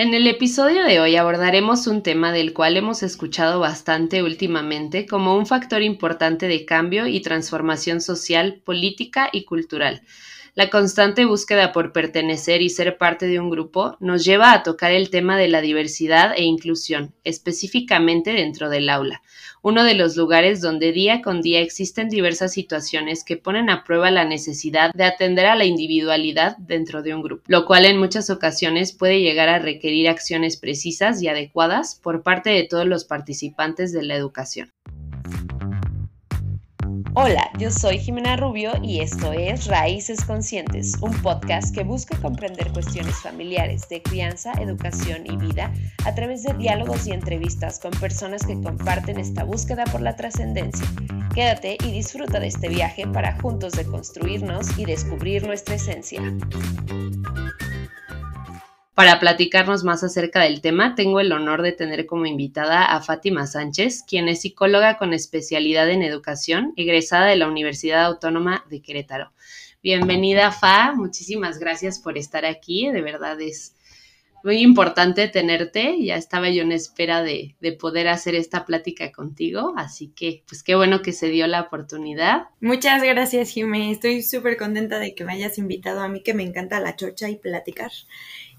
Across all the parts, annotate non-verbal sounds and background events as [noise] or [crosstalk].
En el episodio de hoy abordaremos un tema del cual hemos escuchado bastante últimamente como un factor importante de cambio y transformación social, política y cultural. La constante búsqueda por pertenecer y ser parte de un grupo nos lleva a tocar el tema de la diversidad e inclusión, específicamente dentro del aula, uno de los lugares donde día con día existen diversas situaciones que ponen a prueba la necesidad de atender a la individualidad dentro de un grupo, lo cual en muchas ocasiones puede llegar a requerir acciones precisas y adecuadas por parte de todos los participantes de la educación. Hola, yo soy Jimena Rubio y esto es Raíces Conscientes, un podcast que busca comprender cuestiones familiares de crianza, educación y vida a través de diálogos y entrevistas con personas que comparten esta búsqueda por la trascendencia. Quédate y disfruta de este viaje para juntos deconstruirnos y descubrir nuestra esencia. Para platicarnos más acerca del tema, tengo el honor de tener como invitada a Fátima Sánchez, quien es psicóloga con especialidad en educación, egresada de la Universidad Autónoma de Querétaro. Bienvenida, Fa, muchísimas gracias por estar aquí, de verdad es muy importante tenerte, ya estaba yo en espera de, de, poder hacer esta plática contigo, así que pues qué bueno que se dio la oportunidad. Muchas gracias, Jimé, estoy súper contenta de que me hayas invitado. A mí que me encanta la chocha y platicar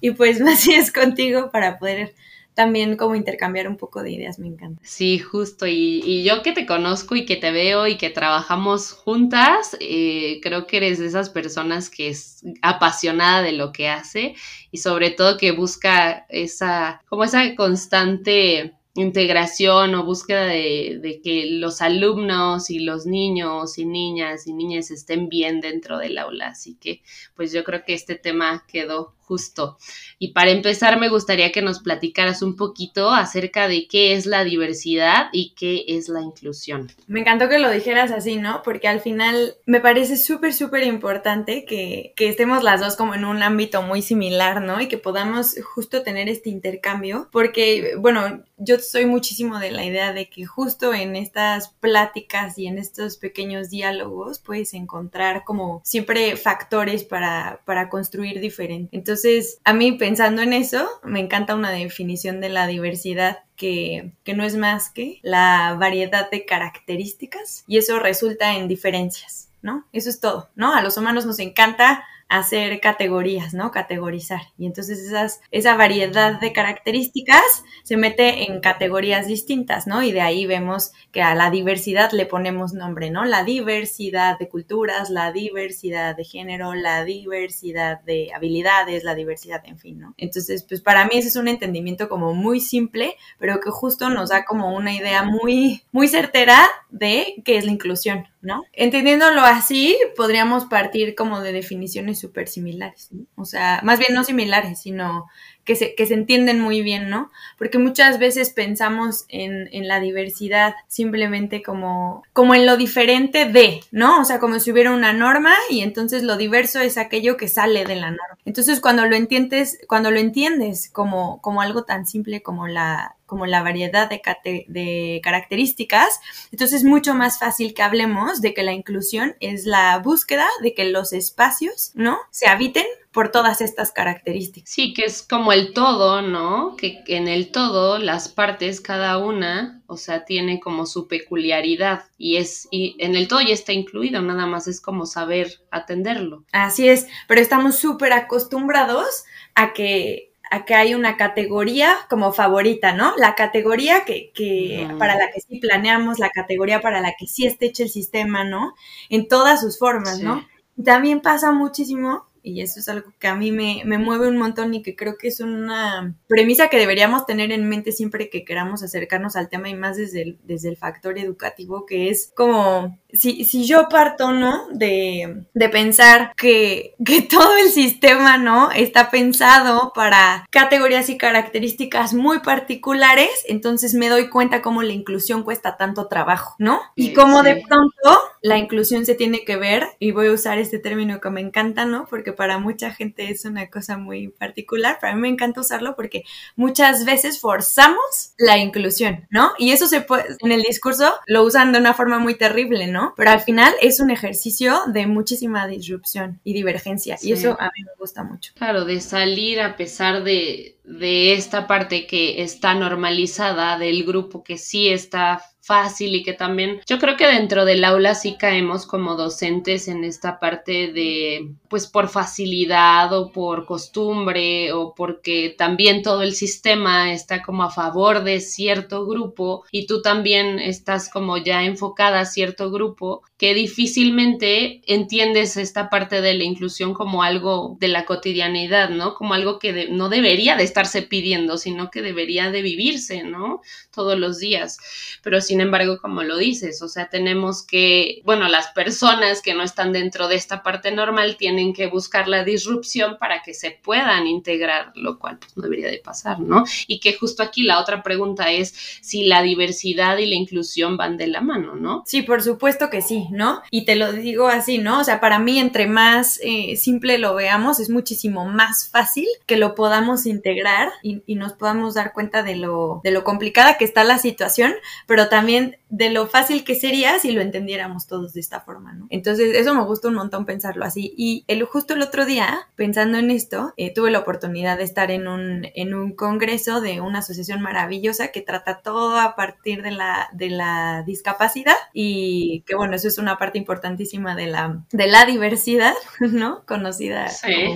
y pues [laughs] más es contigo para poder también como intercambiar un poco de ideas, me encanta. Sí, justo, y, yo que te conozco y que te veo y que trabajamos juntas, eh, creo que eres de esas personas que es apasionada de lo que hace y sobre todo que busca esa, como esa constante integración o búsqueda de, de, que los alumnos y los niños y niñas y niñas estén bien dentro del aula. Así que pues yo creo que este tema quedó justo. Y para empezar, me gustaría que nos platicaras un poquito acerca de qué es la diversidad y qué es la inclusión. Me encantó que lo dijeras así, ¿no? Porque al final me parece súper, súper importante que, que estemos las dos como en un ámbito muy similar, ¿no? Y que podamos justo tener este intercambio, porque, bueno, yo soy muchísimo de la idea de que justo en estas pláticas y en estos pequeños diálogos puedes encontrar como siempre factores para, para construir diferente. Entonces, entonces, a mí pensando en eso, me encanta una definición de la diversidad que, que, no es más que la variedad de características y eso resulta en diferencias, ¿no? Eso es todo, ¿no? A los humanos nos encanta hacer categorías, ¿no? Categorizar. Y entonces esas, esa variedad de características se mete en categorías distintas, ¿no? Y de ahí vemos que a la diversidad le ponemos nombre, ¿no? La diversidad de culturas, la diversidad de género, la diversidad de habilidades, la diversidad, en fin, ¿no? Entonces, pues para mí ese es un entendimiento como muy simple, pero que justo nos da como una idea muy, muy certera de qué es la inclusión, ¿no? Entendiéndolo así, podríamos partir como de definiciones súper similares. O sea, más bien no similares, sino que se, que se entienden muy bien, ¿no? Porque muchas veces pensamos en, en, la diversidad simplemente como, como en lo diferente de, ¿no? O sea, como si hubiera una norma y entonces lo diverso es aquello que sale de la norma. Entonces, cuando lo entiendes, cuando lo entiendes como, como algo tan simple como la, como la variedad de, de, características, entonces es mucho más fácil que hablemos de que la inclusión es la búsqueda de que los espacios, ¿no? Se habiten por todas estas características. Sí, que es como el todo, ¿no? Que en el todo las partes, cada una, o sea, tiene como su peculiaridad y es, y en el todo ya está incluido, nada más es como saber atenderlo. Así es, pero estamos súper acostumbrados a que a que hay una categoría como favorita, ¿no? La categoría que, que para la que sí planeamos, la categoría para la que sí esté hecho el sistema, ¿no? En todas sus formas, ¿no? También pasa muchísimo y eso es algo que a mí me, me, mueve un montón y que creo que es una premisa que deberíamos tener en mente siempre que queramos acercarnos al tema y más desde el, desde el factor educativo, que es como si, si yo parto, ¿no? De, de pensar que, que [laughs] todo el sistema, ¿no? Está pensado para categorías y características muy particulares, entonces me doy cuenta cómo la inclusión cuesta tanto trabajo, ¿no? Y cómo de pronto la inclusión se tiene que ver, y voy a usar este término que me encanta, ¿no? Porque para mucha gente es una cosa muy particular, para mí me encanta usarlo porque muchas veces forzamos la inclusión, ¿no? Y eso se puede, en el discurso lo usan de una forma muy terrible, ¿no? ¿No? Pero al final es un ejercicio de muchísima disrupción y divergencia y eso a mí me gusta mucho. Claro, de salir a pesar de, de esta parte que está normalizada del grupo que sí está fácil y que también yo creo que dentro del aula sí caemos como docentes en esta parte de pues por facilidad o por costumbre o porque también todo el sistema está como a favor de cierto grupo y tú también estás como ya enfocada a cierto grupo que difícilmente entiendes esta parte de la inclusión como algo de la cotidianidad, ¿no? Como algo que no debería de estarse pidiendo, sino que debería de vivirse, ¿no? Todos los días. Pero sin embargo, como lo dices, o sea, tenemos que, bueno, las personas que no están dentro de esta parte normal tienen que buscar la disrupción para que se puedan integrar, lo cual pues, no debería de pasar, ¿no? Y que justo aquí la otra pregunta es si la diversidad y la inclusión van de la mano, ¿no? Sí, por supuesto que sí, ¿no? Y te lo digo así, ¿no? O sea, para mí, entre más eh, simple lo veamos, es muchísimo más fácil que lo podamos integrar y, y nos podamos dar cuenta de lo, de lo complicada que está la situación, pero también también de lo fácil que sería si lo entendiéramos todos de esta forma, ¿no? Entonces, eso me gusta un montón pensarlo así. Y el, justo el otro día, pensando en esto, eh, tuve la oportunidad de estar en un, en un congreso de una asociación maravillosa que trata todo a partir de la, de la discapacidad y que, bueno, eso es una parte importantísima de la, de la diversidad, [laughs] ¿no? Conocida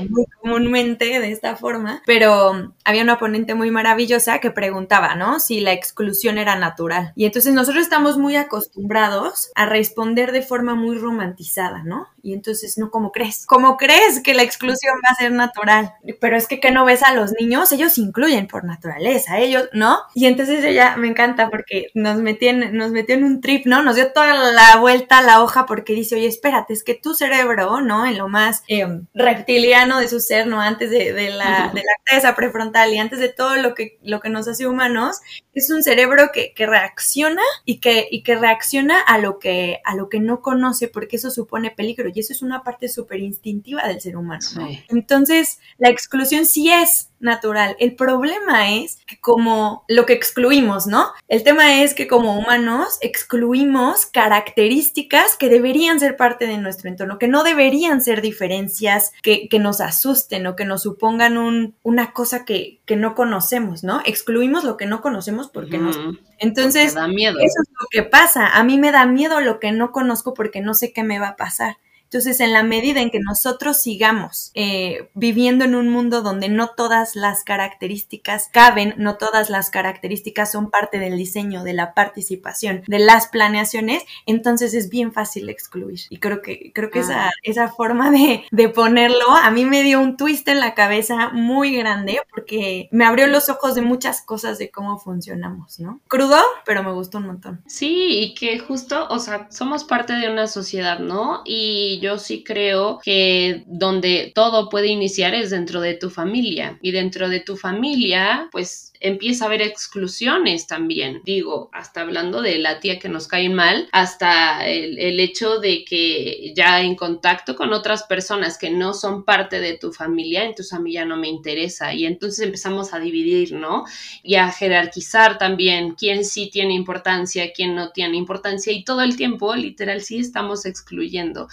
muy comúnmente de esta forma, pero había una ponente muy maravillosa que preguntaba, ¿no? Si la exclusión era natural. Y entonces nosotros estamos muy acostumbrados a responder de forma muy romantizada, ¿no? Y entonces, no, ¿cómo crees? ¿Cómo crees que la exclusión va a ser natural? Pero es que, ¿qué no ves a los niños? Ellos incluyen por naturaleza, ellos, ¿no? Y entonces ella me encanta porque nos metió en, nos metió en un trip, ¿no? Nos dio toda la vuelta a la hoja porque dice, oye, espérate, es que tu cerebro, ¿no? En lo más em, reptiliano de su ser, ¿no? Antes de, la, de la prefrontal y antes de todo lo que, lo que nos hace humanos, es un cerebro que, que reacciona y que, y que reacciona a lo que, a lo que no conoce porque eso supone peligro y eso es una parte súper instintiva del ser humano. Entonces, la exclusión sí es natural. El problema es que como lo que excluimos, ¿no? El tema es que como humanos excluimos características que deberían ser parte de nuestro entorno, que no deberían ser diferencias que, nos asusten o que nos supongan un, una cosa que, que, no conocemos, ¿no? Excluimos lo que no conocemos porque nos... Entonces, da miedo. eso es lo que pasa. A mí me da miedo lo que no conozco porque no sé qué me va a pasar. Entonces, en la medida en que nosotros sigamos eh, viviendo en un mundo donde no todas las características caben, no todas las características son parte del diseño, de la participación, de las planeaciones, entonces es bien fácil excluir. Y creo que, creo que esa, ah. esa forma de, de ponerlo a mí me dio un twist en la cabeza muy grande porque me abrió los ojos de muchas cosas de cómo funcionamos, ¿no? Crudo, pero me gustó un montón. Sí, y que justo, o sea, somos parte de una sociedad, ¿no? Y yo sí creo que donde todo puede iniciar es dentro de tu familia y dentro de tu familia pues empieza a haber exclusiones también. Digo, hasta hablando de la tía que nos cae mal, hasta el, hecho de que ya en contacto con otras personas que no son parte de tu familia, entonces a mí ya no me interesa. Y entonces empezamos a dividir, ¿no? Y a jerarquizar también quién sí tiene importancia, quién no tiene importancia. Y todo el tiempo, literal, sí estamos excluyendo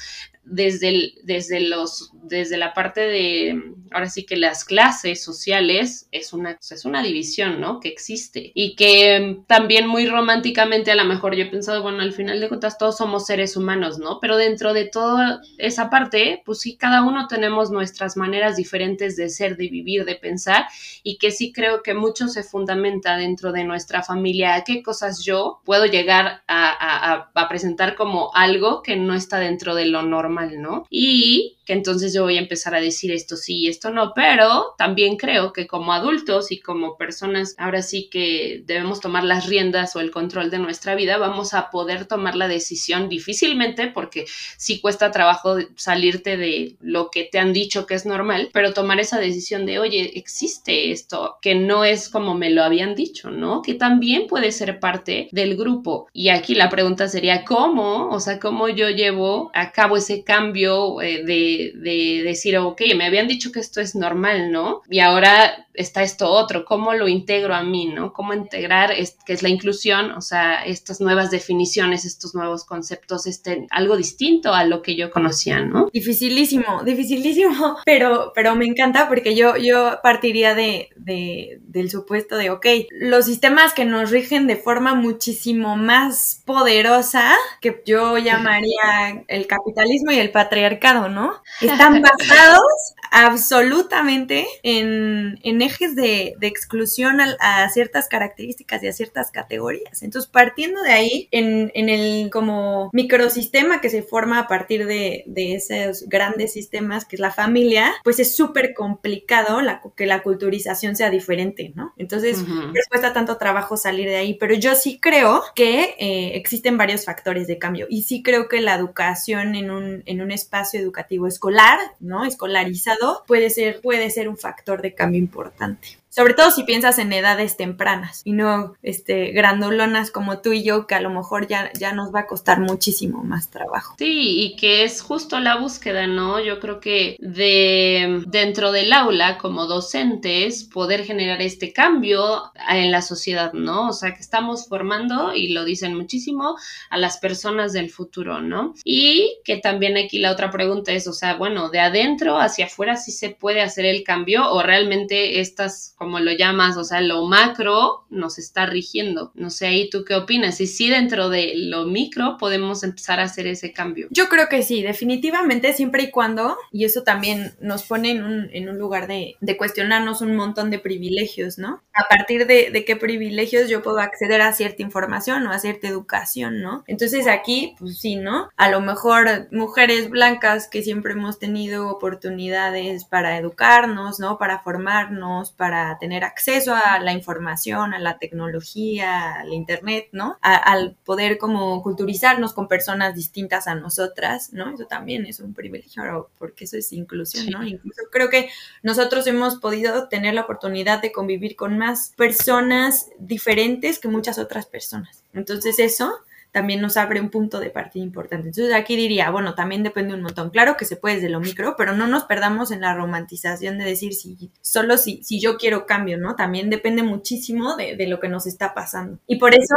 desde, desde, los, desde la parte de, ahora sí que las clases sociales es una, es una división, ¿no? Que existe y que también muy románticamente a lo mejor yo he pensado, bueno, al final de cuentas todos somos seres humanos, ¿no? Pero dentro de toda esa parte, pues sí, cada uno tenemos nuestras maneras diferentes de ser, de vivir, de pensar y que sí creo que mucho se fundamenta dentro de nuestra familia, a qué cosas yo puedo llegar a, a presentar como algo que no está dentro de lo normal ¿no? Y que entonces yo voy a empezar a decir esto sí, esto no, pero también creo que como adultos y como personas, ahora sí que debemos tomar las riendas o el control de nuestra vida, vamos a poder tomar la decisión difícilmente porque sí cuesta trabajo salirte de lo que te han dicho que es normal, pero tomar esa decisión de, oye, existe esto, que no es como me lo habían dicho, ¿no? Que también puede ser parte del grupo. Y aquí la pregunta sería, ¿cómo? O sea, ¿cómo yo llevo a cabo ese cambio eh, de de, de decir, ok, me habían dicho que esto es normal, ¿no? Y ahora está esto otro, ¿cómo lo integro a mí, ¿no? ¿Cómo integrar, es, que es la inclusión, o sea, estas nuevas definiciones, estos nuevos conceptos, este, algo distinto a lo que yo conocía, ¿no? Dificilísimo, dificilísimo, [laughs] pero, pero me encanta porque yo, yo partiría de, de, del supuesto de, ok, los sistemas que nos rigen de forma muchísimo más poderosa, que yo llamaría el capitalismo y el patriarcado, ¿no? Están basados absolutamente en, en ejes de, de exclusión a, ciertas características y a ciertas categorías. Entonces, partiendo de ahí, en, en el como microsistema que se forma a partir de, de esos grandes sistemas, que es la familia, pues es súper complicado la, que la culturización sea diferente, ¿no? Entonces, les cuesta tanto trabajo salir de ahí, pero yo sí creo que eh, existen varios factores de cambio y sí creo que la educación en un, en un espacio educativo escolar, ¿no? Escolarizado, puede ser, puede ser un factor de cambio importante. Sobre todo si piensas en edades tempranas y no este, grandulonas como tú y yo, que a lo mejor ya, ya nos va a costar muchísimo más trabajo. Sí, y que es justo la búsqueda, ¿no? Yo creo que de dentro del aula, como docentes, poder generar este cambio en la sociedad, ¿no? O sea, que estamos formando, y lo dicen muchísimo, a las personas del futuro, ¿no? Y que también aquí la otra pregunta es, o sea, bueno, de adentro hacia afuera sí se puede hacer el cambio o realmente estas como lo llamas, o sea, lo macro nos está rigiendo. No sé, ahí tú qué opinas. Y si dentro de lo micro podemos empezar a hacer ese cambio. Yo creo que sí, definitivamente, siempre y cuando, y eso también nos pone en un, en un lugar de, cuestionarnos un montón de privilegios, ¿no? A partir de, qué privilegios yo puedo acceder a cierta información o a cierta educación, ¿no? Entonces aquí, pues sí, ¿no? A lo mejor mujeres blancas que siempre hemos tenido oportunidades para educarnos, ¿no? Para formarnos, para tener acceso a la información, a la tecnología, al Internet, ¿no? al poder como culturizarnos con personas distintas a nosotras, ¿no? Eso también es un privilegio, porque eso es inclusión, ¿no? Incluso creo que nosotros hemos podido tener la oportunidad de convivir con más personas diferentes que muchas otras personas. Entonces eso también nos abre un punto de partida importante. Entonces aquí diría, bueno, también depende un montón. Claro que se puede desde lo micro, pero no nos perdamos en la romantización de decir si solo si, si yo quiero cambio, ¿no? También depende muchísimo de, de lo que nos está pasando. Y por eso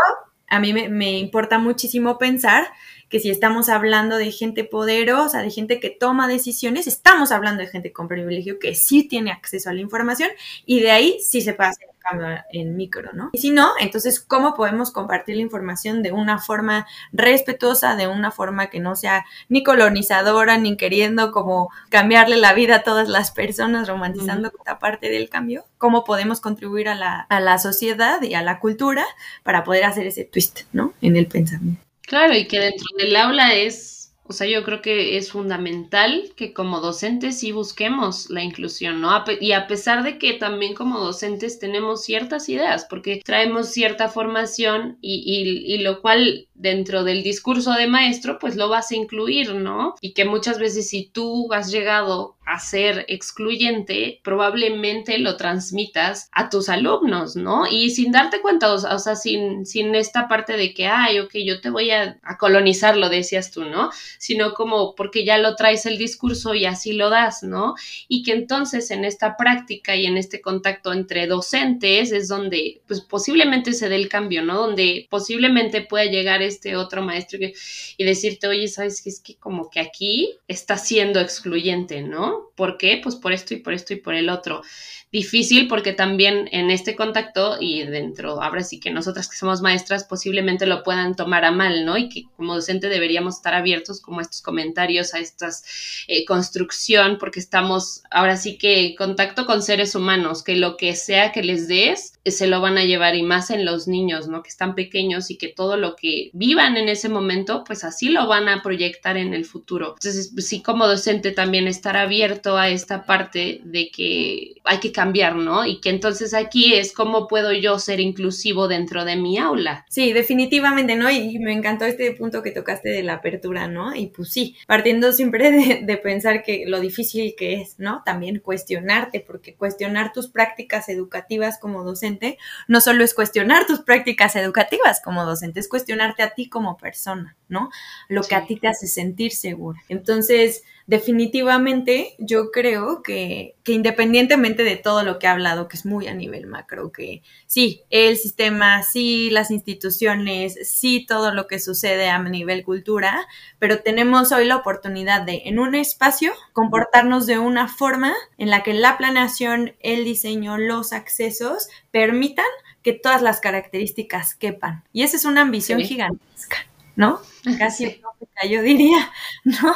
a mí me, me, importa muchísimo pensar que si estamos hablando de gente poderosa, de gente que toma decisiones, estamos hablando de gente con privilegio que sí tiene acceso a la información y de ahí sí se pasa cambio en micro, ¿no? Y si no, entonces, ¿cómo podemos compartir la información de una forma respetuosa, de una forma que no sea ni colonizadora, ni queriendo como cambiarle la vida a todas las personas, romantizando esta parte del cambio? ¿Cómo podemos contribuir a la, a la sociedad y a la cultura para poder hacer ese twist, ¿no? En el pensamiento. Claro, y que dentro del aula es o sea, yo creo que es fundamental que como docentes sí busquemos la inclusión, ¿no? Y a pesar de que también como docentes tenemos ciertas ideas, porque traemos cierta formación y, y, y lo cual dentro del discurso de maestro, pues lo vas a incluir, ¿no? Y que muchas veces si tú has llegado a ser excluyente, probablemente lo transmitas a tus alumnos, ¿no? Y sin darte cuenta, o sea, sin, sin esta parte de que, ay, ok, yo te voy a, a colonizar, lo decías tú, ¿no? Sino como porque ya lo traes el discurso y así lo das, ¿no? Y que entonces en esta práctica y en este contacto entre docentes es donde, pues posiblemente se dé el cambio, ¿no? Donde posiblemente pueda llegar este otro maestro y decirte, oye, ¿sabes qué? Es que como que aquí está siendo excluyente, ¿no? ¿Por qué? Pues por esto y por esto y por el otro difícil porque también en este contacto y dentro, ahora sí que nosotras que somos maestras posiblemente lo puedan tomar a mal, ¿no? Y que como docente deberíamos estar abiertos como a estos comentarios, a esta eh, construcción, porque estamos ahora sí que en contacto con seres humanos, que lo que sea que les des, se lo van a llevar y más en los niños, ¿no? Que están pequeños y que todo lo que vivan en ese momento, pues así lo van a proyectar en el futuro. Entonces, sí, como docente también estar abierto a esta parte de que hay que cambiar, ¿no? Y que entonces aquí es cómo puedo yo ser inclusivo dentro de mi aula. Sí, definitivamente, ¿no? Y me encantó este punto que tocaste de la apertura, ¿no? Y pues sí, partiendo siempre [laughs] de, de pensar que lo difícil que es, ¿no? También cuestionarte, porque cuestionar tus prácticas educativas como docente no solo es cuestionar tus prácticas educativas como docente, es cuestionarte a ti como persona, ¿no? Lo que a ti te hace sentir segura. Entonces, definitivamente yo creo que, que, independientemente de todo lo que he hablado, que es muy a nivel macro, que sí, el sistema, sí, las instituciones, sí, todo lo que sucede a nivel cultura, pero tenemos hoy la oportunidad de, en un espacio, comportarnos de una forma en la que la planeación, el diseño, los accesos permitan que todas las características quepan. Y esa es una ambición gigantesca, ¿no? Casi [laughs] yo diría, [laughs] ¿no?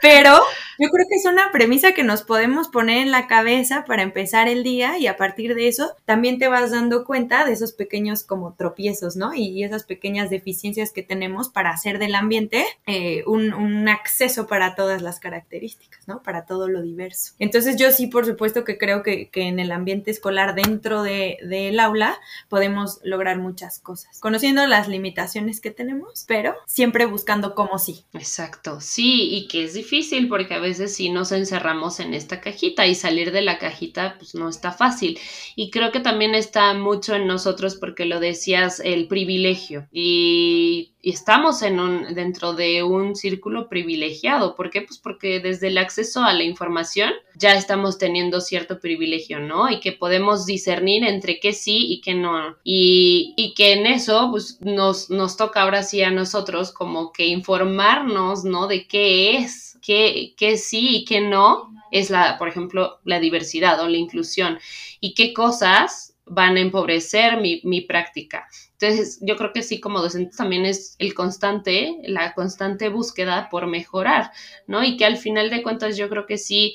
Pero yo creo que es una premisa que nos podemos poner en la cabeza para empezar el día y a partir de eso también te vas dando cuenta de esos pequeños como tropiezos, ¿no? Y, esas pequeñas deficiencias que tenemos para hacer del ambiente eh, un, acceso para todas las características, ¿no? Para todo lo diverso. Entonces yo sí, por supuesto que creo que, en el ambiente escolar dentro del aula podemos lograr muchas cosas, conociendo las limitaciones que tenemos, pero siempre buscando cómo sí. Exacto, sí, y que es difícil porque a veces sí nos encerramos en esta cajita y salir de la cajita pues no está fácil. Y creo que también está mucho en nosotros porque lo decías, el privilegio. Y, estamos en un, dentro de un círculo privilegiado. ¿Por qué? Pues porque desde el acceso a la información ya estamos teniendo cierto privilegio, ¿no? Y que podemos discernir entre qué sí y qué no. Y, y que en eso pues nos, nos toca ahora sí a nosotros como que informarnos, ¿no? De qué es qué, sí y qué no es la, por ejemplo, la diversidad o la inclusión y qué cosas van a empobrecer mi, mi práctica. Entonces, yo creo que sí, como docente también es el constante, la constante búsqueda por mejorar, ¿no? Y que al final de cuentas yo creo que sí,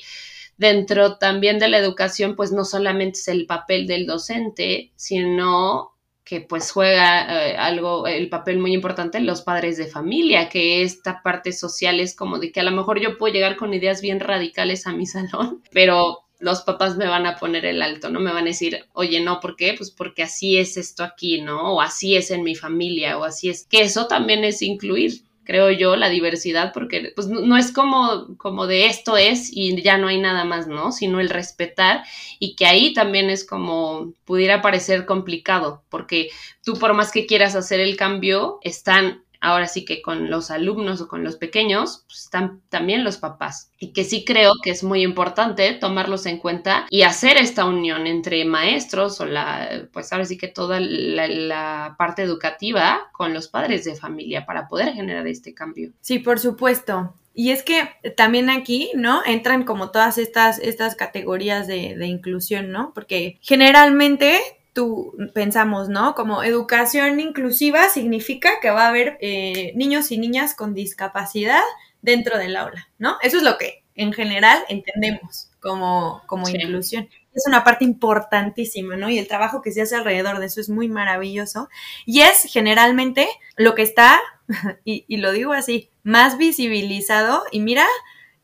dentro también de la educación, pues no solamente es el papel del docente, sino que pues juega eh, algo, el papel muy importante en los padres de familia, que esta parte social es como de que a lo mejor yo puedo llegar con ideas bien radicales a mi [laughs] salón, pero los papás me van a poner el alto, ¿no? Me van a decir, oye, no, ¿por qué? Pues porque así es esto aquí, ¿no? O así es en mi familia, o así es. Que eso también es incluir, creo yo, la diversidad, porque pues no es como, como de esto es y ya no hay nada más, ¿no? Sino el respetar y que ahí también es como pudiera parecer complicado, porque tú por más que quieras hacer el cambio, están ahora sí que con los alumnos o con los pequeños, pues están también los papás. Y que sí creo que es muy importante tomarlos en cuenta y hacer esta unión entre maestros o la, pues ahora sí que toda la, parte educativa con los padres de familia para poder generar este cambio. Sí, por supuesto. Y es que también aquí, ¿no? Entran como todas estas, estas categorías de, de inclusión, ¿no? Porque generalmente tú pensamos, ¿no? Como educación inclusiva significa que va a haber eh, niños y niñas con discapacidad dentro del aula, ¿no? Eso es lo que en general entendemos como, como inclusión. Es una parte importantísima, ¿no? Y el trabajo que se hace alrededor de eso es muy maravilloso. Y es generalmente lo que está, [laughs] y, y lo digo así, más visibilizado. Y mira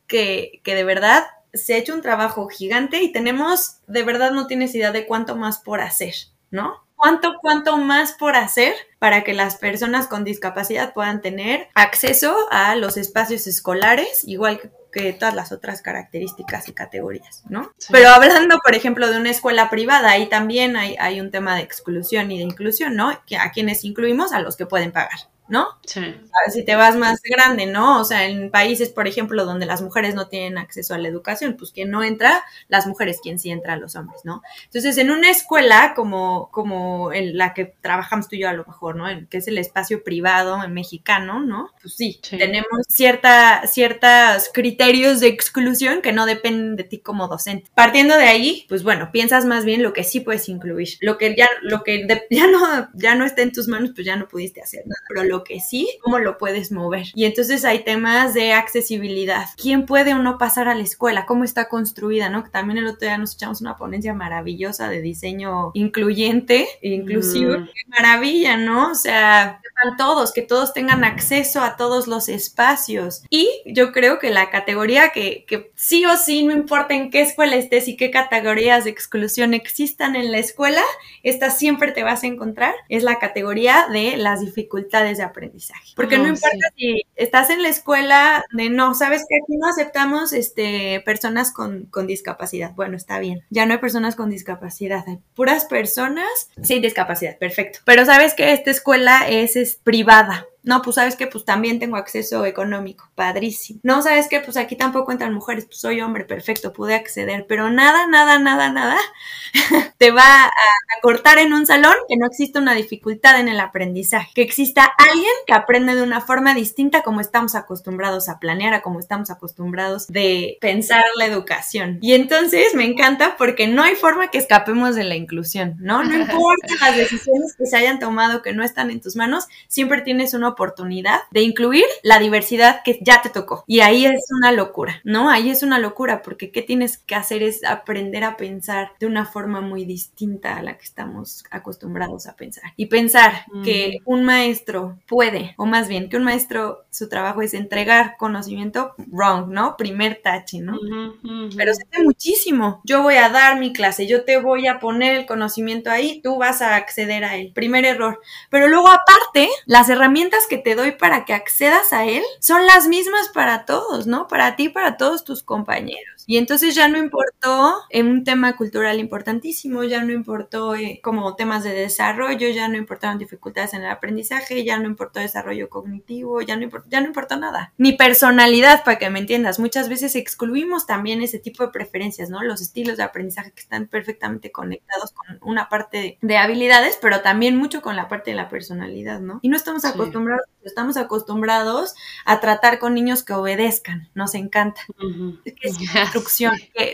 que, que de verdad se ha hecho un trabajo gigante y tenemos, de verdad no tienes idea de cuánto más por hacer, ¿no? ¿Cuánto, cuánto más por hacer para que las personas con discapacidad puedan tener acceso a los espacios escolares, igual que todas las otras características y categorías, ¿no? Pero hablando, por ejemplo, de una escuela privada, ahí también hay, hay, un tema de exclusión y de inclusión, ¿no? Que a quienes incluimos a los que pueden pagar. ¿No? Sí. Si te vas más grande, ¿no? O sea, en países, por ejemplo, donde las mujeres no tienen acceso a la educación, pues quien no entra, las mujeres, quien sí entra, los hombres, ¿no? Entonces, en una escuela como, como en la que trabajamos tú y yo a lo mejor, ¿no? que es el espacio privado en mexicano, ¿no? Pues sí, tenemos cierta, ciertos criterios de exclusión que no dependen de ti como docente. Partiendo de ahí, pues bueno, piensas más bien lo que sí puedes incluir. Lo que ya, lo que [laughs] ya no, ya no está en tus manos, pues ya no pudiste hacer nada. Pero lo que sí, cómo lo puedes mover. Y entonces hay temas de accesibilidad. ¿Quién puede o no pasar a la escuela? ¿Cómo está construida? ¿no? También el otro día nos echamos una ponencia maravillosa de diseño incluyente, e inclusivo. Qué maravilla, ¿no? O sea, todos, que todos tengan acceso a todos los espacios. Y yo creo que la categoría que, que sí o sí, no importa en qué escuela estés y qué categorías de exclusión existan en la escuela, esta siempre te vas a encontrar, es la categoría de las dificultades de aprendizaje. Porque no, importa si estás en la escuela de no, sabes que aquí no aceptamos este, personas con, con discapacidad. Bueno, está bien. Ya no hay personas con discapacidad, hay puras personas sin discapacidad. Perfecto. Pero sabes que esta escuela es, es privada No, pues sabes que pues también tengo acceso económico, padrísimo. No, sabes que pues aquí tampoco entran mujeres, pues soy hombre, perfecto, pude acceder, pero nada, nada, nada, nada [laughs] te va a, cortar en un salón que no exista una dificultad en el aprendizaje, que exista alguien que aprende de una forma distinta como estamos acostumbrados a planear, a como estamos acostumbrados de pensar la educación. Y entonces me encanta porque no hay forma que escapemos de la inclusión, ¿no? No [laughs] importa las decisiones que se hayan tomado que no están en tus manos, siempre tienes una oportunidad de incluir la diversidad que ya te tocó. Y ahí es una locura, ¿no? Ahí es una locura porque qué tienes que hacer es aprender a pensar de una forma muy distinta a la que estamos acostumbrados a pensar. Y pensar que un maestro puede, o más bien que un maestro su trabajo es entregar conocimiento, wrong, ¿no? Primer tache, ¿no? Pero se hace muchísimo. Yo voy a dar mi clase, yo te voy a poner el conocimiento ahí, tú vas a acceder a él. Primer error. Pero luego aparte, las herramientas que te doy para que accedas a él son las mismas para todos, ¿no? Para ti para todos tus compañeros. Y entonces ya no importó en un tema cultural importantísimo, ya no importó eh, como temas de desarrollo, ya no importaron dificultades en el aprendizaje, ya no importó desarrollo cognitivo, ya no, importó, ya no importó nada. Ni personalidad, para que me entiendas. Muchas veces excluimos también ese tipo de preferencias, ¿no? Los estilos de aprendizaje que están perfectamente conectados con una parte de habilidades, pero también mucho con la parte de la personalidad, ¿no? Y no estamos acostumbrados, estamos acostumbrados a tratar con niños que obedezcan, nos encanta. [laughs]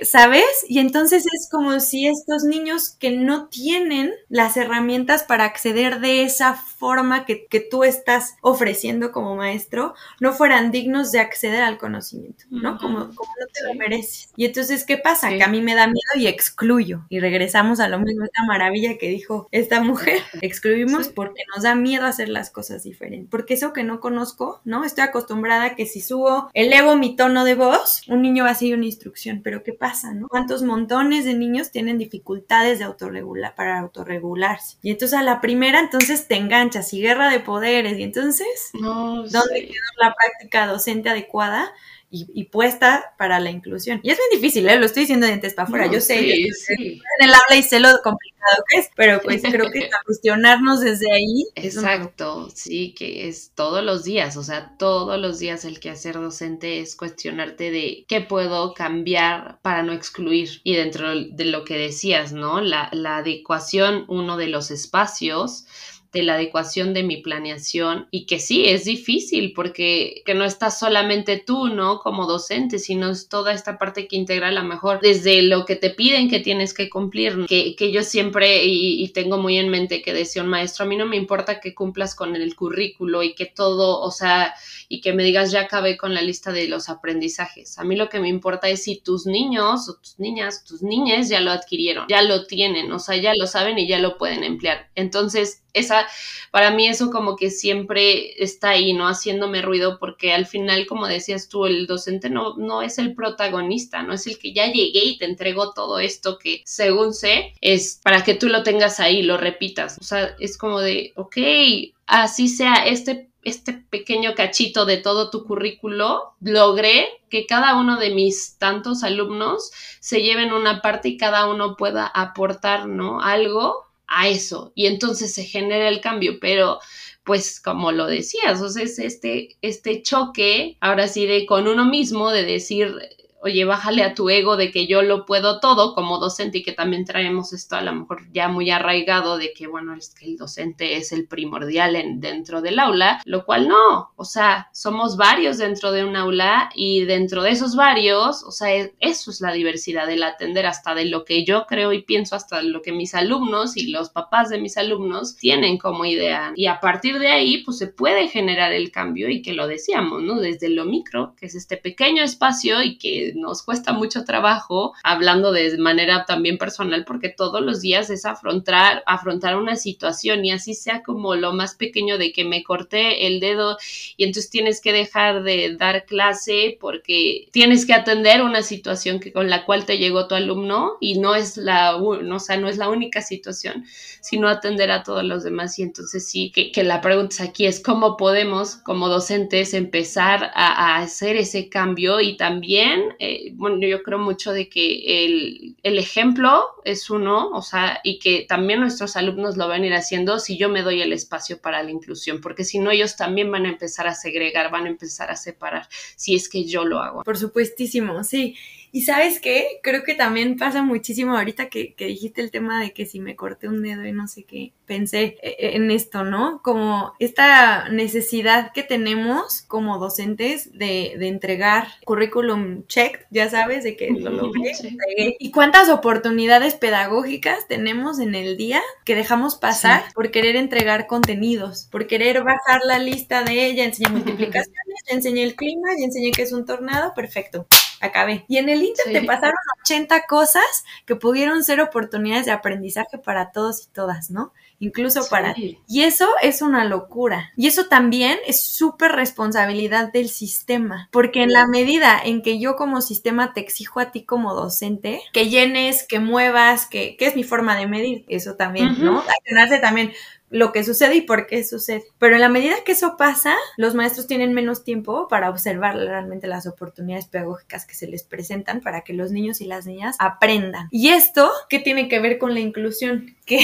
¿sabes? Y entonces es como si estos niños que no tienen las herramientas para acceder de esa forma que, tú estás ofreciendo como maestro, no fueran dignos de acceder al conocimiento, ¿no? Como, como no te lo mereces. Y entonces, ¿qué pasa? Que a mí me da miedo y excluyo. Y regresamos a lo mismo, esta maravilla que dijo esta mujer. [laughs] Excluimos porque nos da miedo hacer las cosas diferentes. Porque eso que no conozco, ¿no? Estoy acostumbrada a que si subo, elevo mi tono de voz, un niño va a seguir una instrucción pero ¿qué pasa, no? ¿Cuántos montones de niños tienen dificultades de autorregular, para autorregularse? Y entonces a la primera entonces te enganchas y guerra de poderes y entonces ¿dónde quedó la práctica docente adecuada? Y, puesta para la inclusión. Y es bien difícil, ¿eh? lo estoy diciendo de dientes para afuera. yo sé, en el habla y sé lo complicado que es, pero pues [laughs] creo que cuestionarnos desde ahí. Exacto, sí, que es todos los días, o sea, todos los días el quehacer docente es cuestionarte de qué puedo cambiar para no excluir. Y dentro de lo que decías, ¿no? La, la adecuación, uno de los espacios de la adecuación de mi planeación y que sí, es difícil porque que no estás solamente tú, ¿no? Como docente, sino es toda esta parte que integra a lo mejor desde lo que te piden que tienes que cumplir, que, que yo siempre y, tengo muy en mente que decía un maestro, a mí no me importa que cumplas con el currículo y que todo, o sea, y que me digas ya acabé con la lista de los aprendizajes. A mí lo que me importa es si tus niños o tus niñas, tus niñas ya lo adquirieron, ya lo tienen, o sea, ya lo saben y ya lo pueden emplear. Entonces, esa, para mí eso como que siempre está ahí, ¿no? Haciéndome ruido porque al final, como decías tú, el docente no, no es el protagonista, no es el que ya llegué y te entregó todo esto que según sé es para que tú lo tengas ahí, lo repitas. O sea, es como de, ok, así sea este este pequeño cachito de todo tu currículo, logré que cada uno de mis tantos alumnos se lleven una parte y cada uno pueda aportar, ¿no? Algo a eso y entonces se genera el cambio, pero pues como lo decías, o sea, es este, este choque, ahora sí, de con uno mismo, de decir, oye, bájale a tu ego de que yo lo puedo todo como docente y que también traemos esto a lo mejor ya muy arraigado de que, bueno, es que el docente es el primordial en, dentro del aula, lo cual no, o sea, somos varios dentro de un aula y dentro de esos varios, o sea, eso es la diversidad, el atender hasta de lo que yo creo y pienso, hasta lo que mis alumnos y los papás de mis alumnos tienen como idea. Y a partir de ahí, pues se puede generar el cambio y que lo decíamos, ¿no? Desde lo micro, que es este pequeño espacio y que nos cuesta mucho trabajo, hablando de manera también personal, porque todos los días es afrontar, afrontar una situación y así sea como lo más pequeño de que me corté el dedo y entonces tienes que dejar de dar clase porque tienes que atender una situación que, con la cual te llegó tu alumno y no es la, o sea, no es la única situación, sino atender a todos los demás. Y entonces sí, que, la pregunta aquí es cómo podemos como docentes empezar a hacer ese cambio y también eh, bueno, yo creo mucho de que el, el, ejemplo es uno, o sea, y que también nuestros alumnos lo van a ir haciendo si yo me doy el espacio para la inclusión, porque si no ellos también van a empezar a segregar, van a empezar a separar, si es que yo lo hago. Por supuestísimo, sí. Y sabes qué, creo que también pasa muchísimo ahorita que, que, dijiste el tema de que si me corté un dedo y no sé qué, pensé e, e, en esto, ¿no? Como esta necesidad que tenemos como docentes de, de entregar currículum check, ya sabes, de que lo logré. Y cuántas oportunidades pedagógicas tenemos en el día que dejamos pasar por querer entregar contenidos, por querer bajar la lista de ella, enseñé [laughs] multiplicaciones, enseñé el clima, y enseñé que es un tornado, perfecto acabé. Y en el Inter te pasaron 80 cosas que pudieron ser oportunidades de aprendizaje para todos y todas, ¿no? Incluso para ti. Y eso es una locura. Y eso también es súper responsabilidad del sistema, porque en la medida en que yo como sistema te exijo a ti como docente, que llenes, que muevas, que, que es mi forma de medir, eso también, ¿no? Accionarse también lo que sucede y por qué sucede. Pero en la medida que eso pasa, los maestros tienen menos tiempo para observar realmente las oportunidades pedagógicas que se les presentan para que los niños y las niñas aprendan. Y esto, ¿qué tiene que ver con la inclusión? [laughs] Que,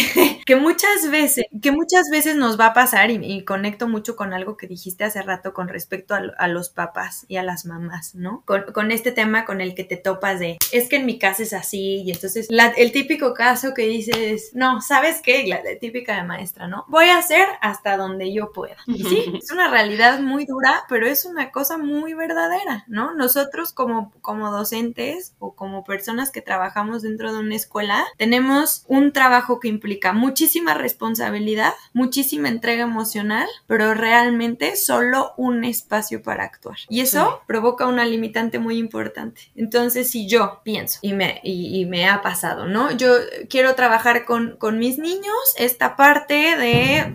que muchas veces, que muchas veces nos va a pasar, y, conecto mucho con algo que dijiste hace rato con respecto a, los papás y a las mamás, ¿no? Con, este tema con el que te topas de, es que en mi casa es así, y entonces el típico caso que dices, no, ¿sabes qué? La, la típica de maestra, ¿no? Voy a hacer hasta donde yo pueda. Y sí, [laughs] es una realidad muy dura, pero es una cosa muy verdadera, ¿no? Nosotros como, como docentes o como personas que trabajamos dentro de una escuela, tenemos un trabajo que implica muchísima responsabilidad, muchísima entrega emocional, pero realmente solo un espacio para actuar. Y eso provoca una limitante muy importante. Entonces, si yo pienso y me, y, me ha pasado, ¿no? Yo quiero trabajar con, con mis niños esta parte de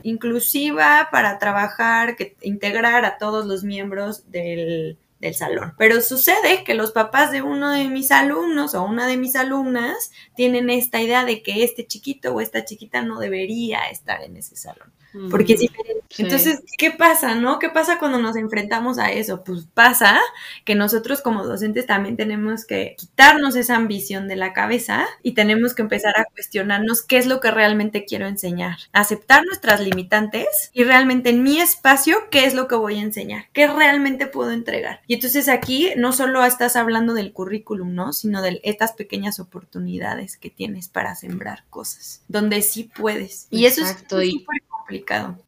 inclusiva para trabajar, que integrar a todos los miembros del, del salón. Pero sucede que los papás de uno de mis alumnos o una de mis alumnas tienen esta idea de que este chiquito o esta chiquita no debería estar en ese salón porque es diferente. Entonces, ¿qué pasa, no? ¿Qué pasa cuando nos enfrentamos a eso? Pues pasa que nosotros como docentes también tenemos que quitarnos esa ambición de la cabeza y tenemos que empezar a cuestionarnos qué es lo que realmente quiero enseñar, aceptar nuestras limitantes y realmente en mi espacio qué es lo que voy a enseñar, qué realmente puedo entregar. Y entonces aquí no solo estás hablando del currículum, ¿no? Sino de estas pequeñas oportunidades que tienes para sembrar cosas, donde sí puedes. Y eso es súper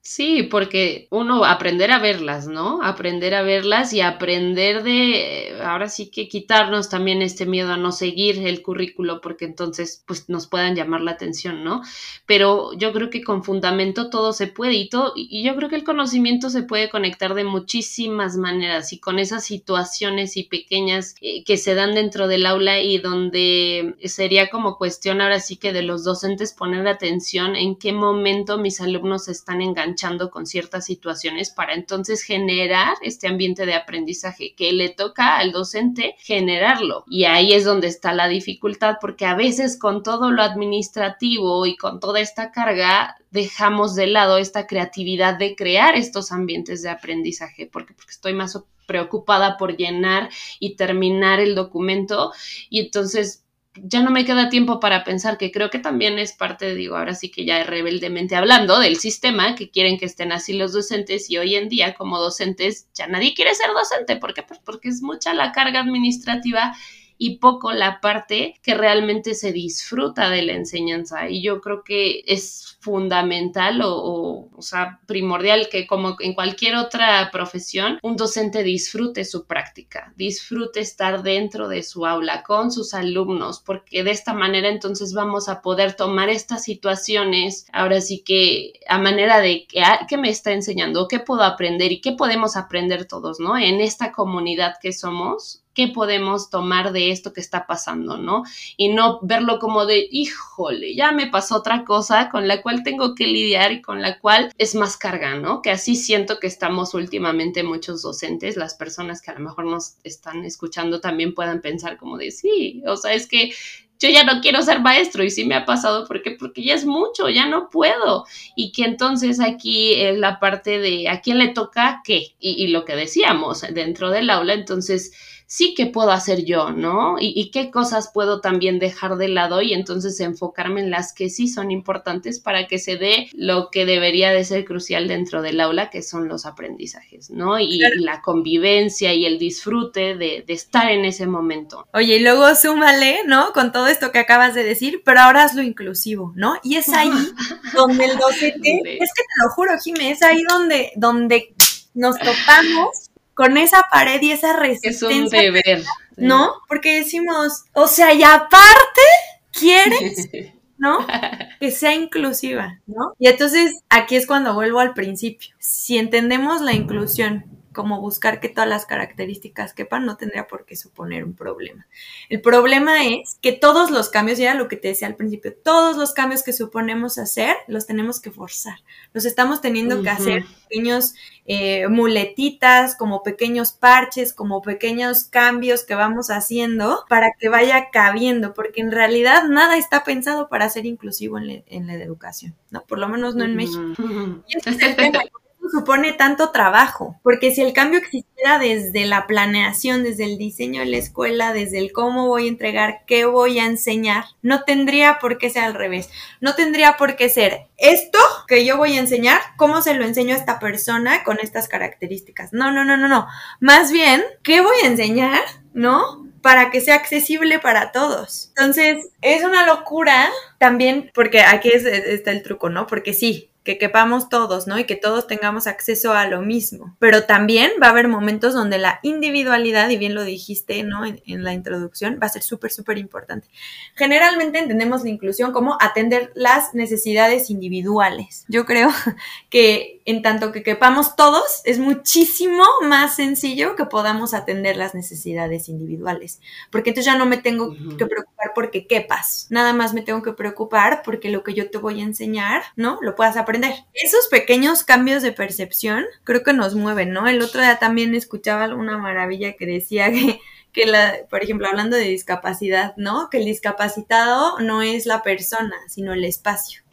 Sí, porque uno aprender a verlas, ¿no? Aprender a verlas y aprender de, ahora sí que quitarnos también este miedo a no seguir el currículo, porque entonces pues nos puedan llamar la atención, ¿no? Pero yo creo que con fundamento todo se puede y, todo, y yo creo que el conocimiento se puede conectar de muchísimas maneras y con esas situaciones y pequeñas eh, que se dan dentro del aula y donde sería como cuestión ahora sí que de los docentes poner atención en qué momento mis alumnos se están enganchando con ciertas situaciones para entonces generar este ambiente de aprendizaje que le toca al docente generarlo. Y ahí es donde está la dificultad porque a veces con todo lo administrativo y con toda esta carga dejamos de lado esta creatividad de crear estos ambientes de aprendizaje porque, porque estoy más preocupada por llenar y terminar el documento y entonces ya no me queda tiempo para pensar que creo que también es parte, digo, ahora sí que ya rebeldemente hablando del sistema, que quieren que estén así los docentes y hoy en día como docentes ya nadie quiere ser docente. ¿Por qué? Pues porque es mucha la carga administrativa y poco la parte que realmente se disfruta de la enseñanza. Y yo creo que es fundamental o, o, sea, primordial que como en cualquier otra profesión, un docente disfrute su práctica, disfrute estar dentro de su aula con sus alumnos, porque de esta manera entonces vamos a poder tomar estas situaciones, ahora sí que a manera de que, ah, ¿qué me está enseñando? ¿Qué puedo aprender? ¿Y qué podemos aprender todos, ¿no? En esta comunidad que somos, qué podemos tomar de esto que está pasando, ¿no? Y no verlo como de, híjole, ya me pasó otra cosa con la cual tengo que lidiar y con la cual es más carga, ¿no? Que así siento que estamos últimamente muchos docentes, las personas que a lo mejor nos están escuchando también puedan pensar como de, sí, o sea, es que yo ya no quiero ser maestro y sí me ha pasado porque porque ya es mucho, ya no puedo y que entonces aquí es la parte de a quién le toca qué y, y lo que decíamos dentro del aula entonces sí que puedo hacer yo, ¿no? Y, qué cosas puedo también dejar de lado y entonces enfocarme en las que sí son importantes para que se dé lo que debería de ser crucial dentro del aula, que son los aprendizajes, ¿no? Y, la convivencia y el disfrute de, de, estar en ese momento. Oye, y luego súmale, ¿no? Con todo esto que acabas de decir, pero ahora hazlo inclusivo, ¿no? Y es ahí [laughs] donde el docente, es que te lo juro, Jimé, es ahí donde, donde nos topamos con esa pared y esa resistencia. Es un deber. ¿No? Porque decimos, o sea, y aparte, ¿quieres? [laughs] ¿no? [laughs] Que sea inclusiva, ¿no? Y entonces aquí es cuando vuelvo al principio. Si entendemos la inclusión como buscar que todas las características quepan, no tendría por qué suponer un problema. El problema es que todos los cambios, ya lo que te decía al principio, todos los cambios que suponemos hacer, los tenemos que forzar. Los estamos teniendo que hacer pequeños eh, muletitas, como pequeños parches, como pequeños cambios que vamos haciendo para que vaya cabiendo, porque en realidad nada está pensado para ser inclusivo en, en la educación, ¿no? Por lo menos no en México. Y este es el tema supone tanto trabajo, porque si el cambio existiera desde la planeación, desde el diseño de la escuela, desde el cómo voy a entregar, qué voy a enseñar, no tendría por qué ser al revés. No tendría por qué ser esto que yo voy a enseñar, cómo se lo enseño a esta persona con estas características. No, no, no, no, no. Más bien, ¿qué voy a enseñar? ¿No? para que sea accesible para todos. Entonces, es una locura también, porque aquí está el truco, ¿no? Porque sí, que quepamos todos, ¿no? Y que todos tengamos acceso a lo mismo. Pero también va a haber momentos donde la individualidad, y bien lo dijiste, ¿no? En, la introducción, va a ser súper, súper importante. Generalmente entendemos la inclusión como atender las necesidades individuales. Yo creo [laughs] que en tanto que quepamos todos, es muchísimo más sencillo que podamos atender las necesidades individuales. Porque entonces ya no me tengo que preocupar porque quepas. Nada más me tengo que preocupar porque lo que yo te voy a enseñar, ¿no? Lo puedas aprender esos pequeños cambios de percepción creo que nos mueven, ¿no? El otro día también escuchaba una maravilla que decía que, que la, por ejemplo, hablando de discapacidad, ¿no? Que el discapacitado no es la persona, sino el espacio.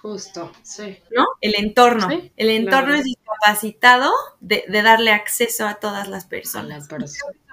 Justo, sí. ¿No? El entorno. el entorno es discapacitado de, darle acceso a todas las personas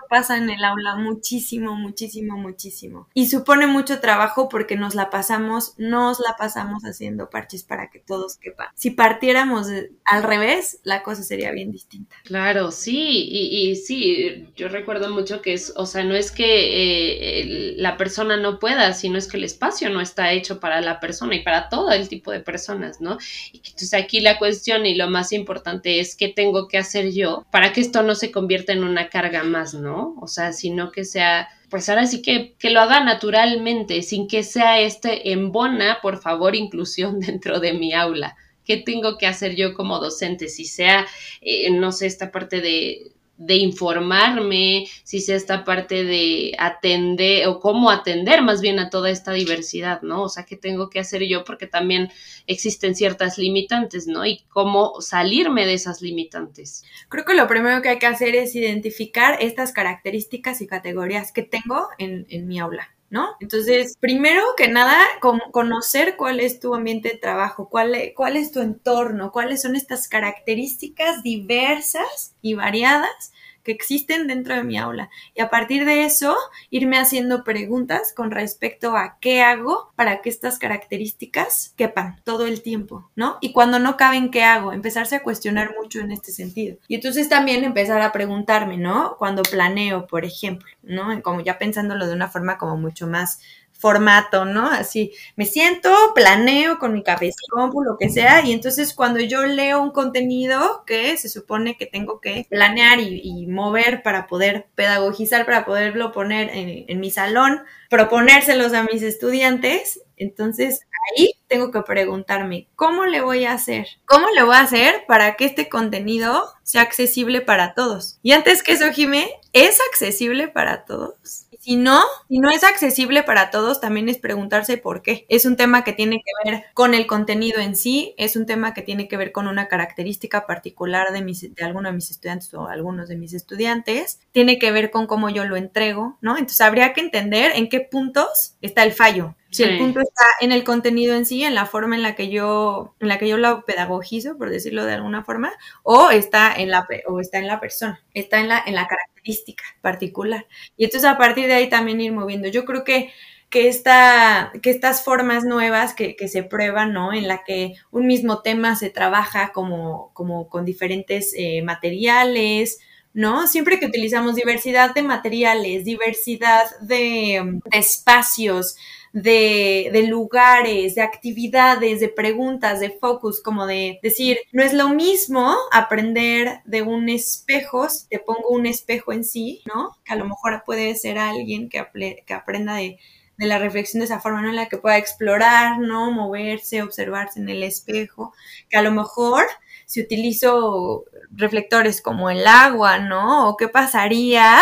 pasa en el aula muchísimo, muchísimo, muchísimo. Y supone mucho trabajo porque nos la pasamos, nos la pasamos haciendo parches para que todos quepan. Si partiéramos al revés, la cosa sería bien distinta. Claro, sí, y, sí, yo recuerdo mucho que es, o sea, no es que eh, la persona no pueda, sino es que el espacio no está hecho para la persona y para todo el tipo de personas, ¿no? Y entonces aquí la cuestión y lo más importante es qué tengo que hacer yo para que esto no se convierta en una carga más, ¿no? O sea, sino que sea, pues ahora sí que, que lo haga naturalmente, sin que sea este embona, por favor, inclusión [laughs] dentro de mi aula. ¿Qué tengo que hacer yo como docente? Si sea, eh, no sé, esta parte de de informarme, si sea esta parte de atender o cómo atender más bien a toda esta diversidad, ¿no? O sea, ¿qué tengo que hacer yo? Porque también existen ciertas limitantes, ¿no? Y cómo salirme de esas limitantes. Creo que lo primero que hay que hacer es identificar estas características y categorías que tengo en, en mi aula. ¿No? Entonces, primero que nada, conocer cuál es tu ambiente de trabajo, cuál es tu entorno, cuáles son estas características diversas y variadas que existen dentro de mi aula. Y a partir de eso, irme haciendo preguntas con respecto a qué hago para que estas características quepan todo el tiempo, ¿no? Y cuando no caben, ¿qué hago? Empezarse a cuestionar mucho en este sentido. Y entonces también empezar a preguntarme, ¿no? Cuando planeo, por ejemplo, ¿no? Como ya pensándolo de una forma como mucho más formato, ¿no? Así, me siento, planeo con mi cabeza, lo que sea, y entonces cuando yo leo un contenido que se supone que tengo que planear y, mover para poder pedagogizar, para poderlo poner en, en mi salón, proponérselos a mis estudiantes, entonces ahí tengo que preguntarme, ¿cómo le voy a hacer? ¿Cómo le voy a hacer para que este contenido sea accesible para todos? Y antes que eso, Jimé, ¿es accesible para todos? Si no, si no es accesible para todos, también es preguntarse por qué. Es un tema que tiene que ver con el contenido en sí, es un tema que tiene que ver con una característica particular de, mis, de alguno de mis estudiantes o algunos de mis estudiantes, tiene que ver con cómo yo lo entrego, ¿no? Entonces habría que entender en qué puntos está el fallo. Si el punto está en el contenido en sí, en la forma en la que yo, en la que yo lo pedagogizo, por decirlo de alguna forma, o está en la, o está en la persona, está en la, en la característica particular. Y entonces a partir de ahí también ir moviendo. Yo creo que que, esta, que estas formas nuevas que, se prueban, ¿no? En la que un mismo tema se trabaja como, como con diferentes eh, materiales, ¿no? Siempre que utilizamos diversidad de materiales, diversidad de espacios, de, lugares, de actividades, de preguntas, de focus, como de decir, no es lo mismo aprender de un espejo, si te pongo un espejo en sí, ¿no? Que a lo mejor puede ser alguien que, aprenda de de la reflexión de esa forma, ¿no? En la que pueda explorar, ¿no? Moverse, observarse en el espejo, que a lo mejor si utilizo reflectores como el agua, ¿no? O qué pasaría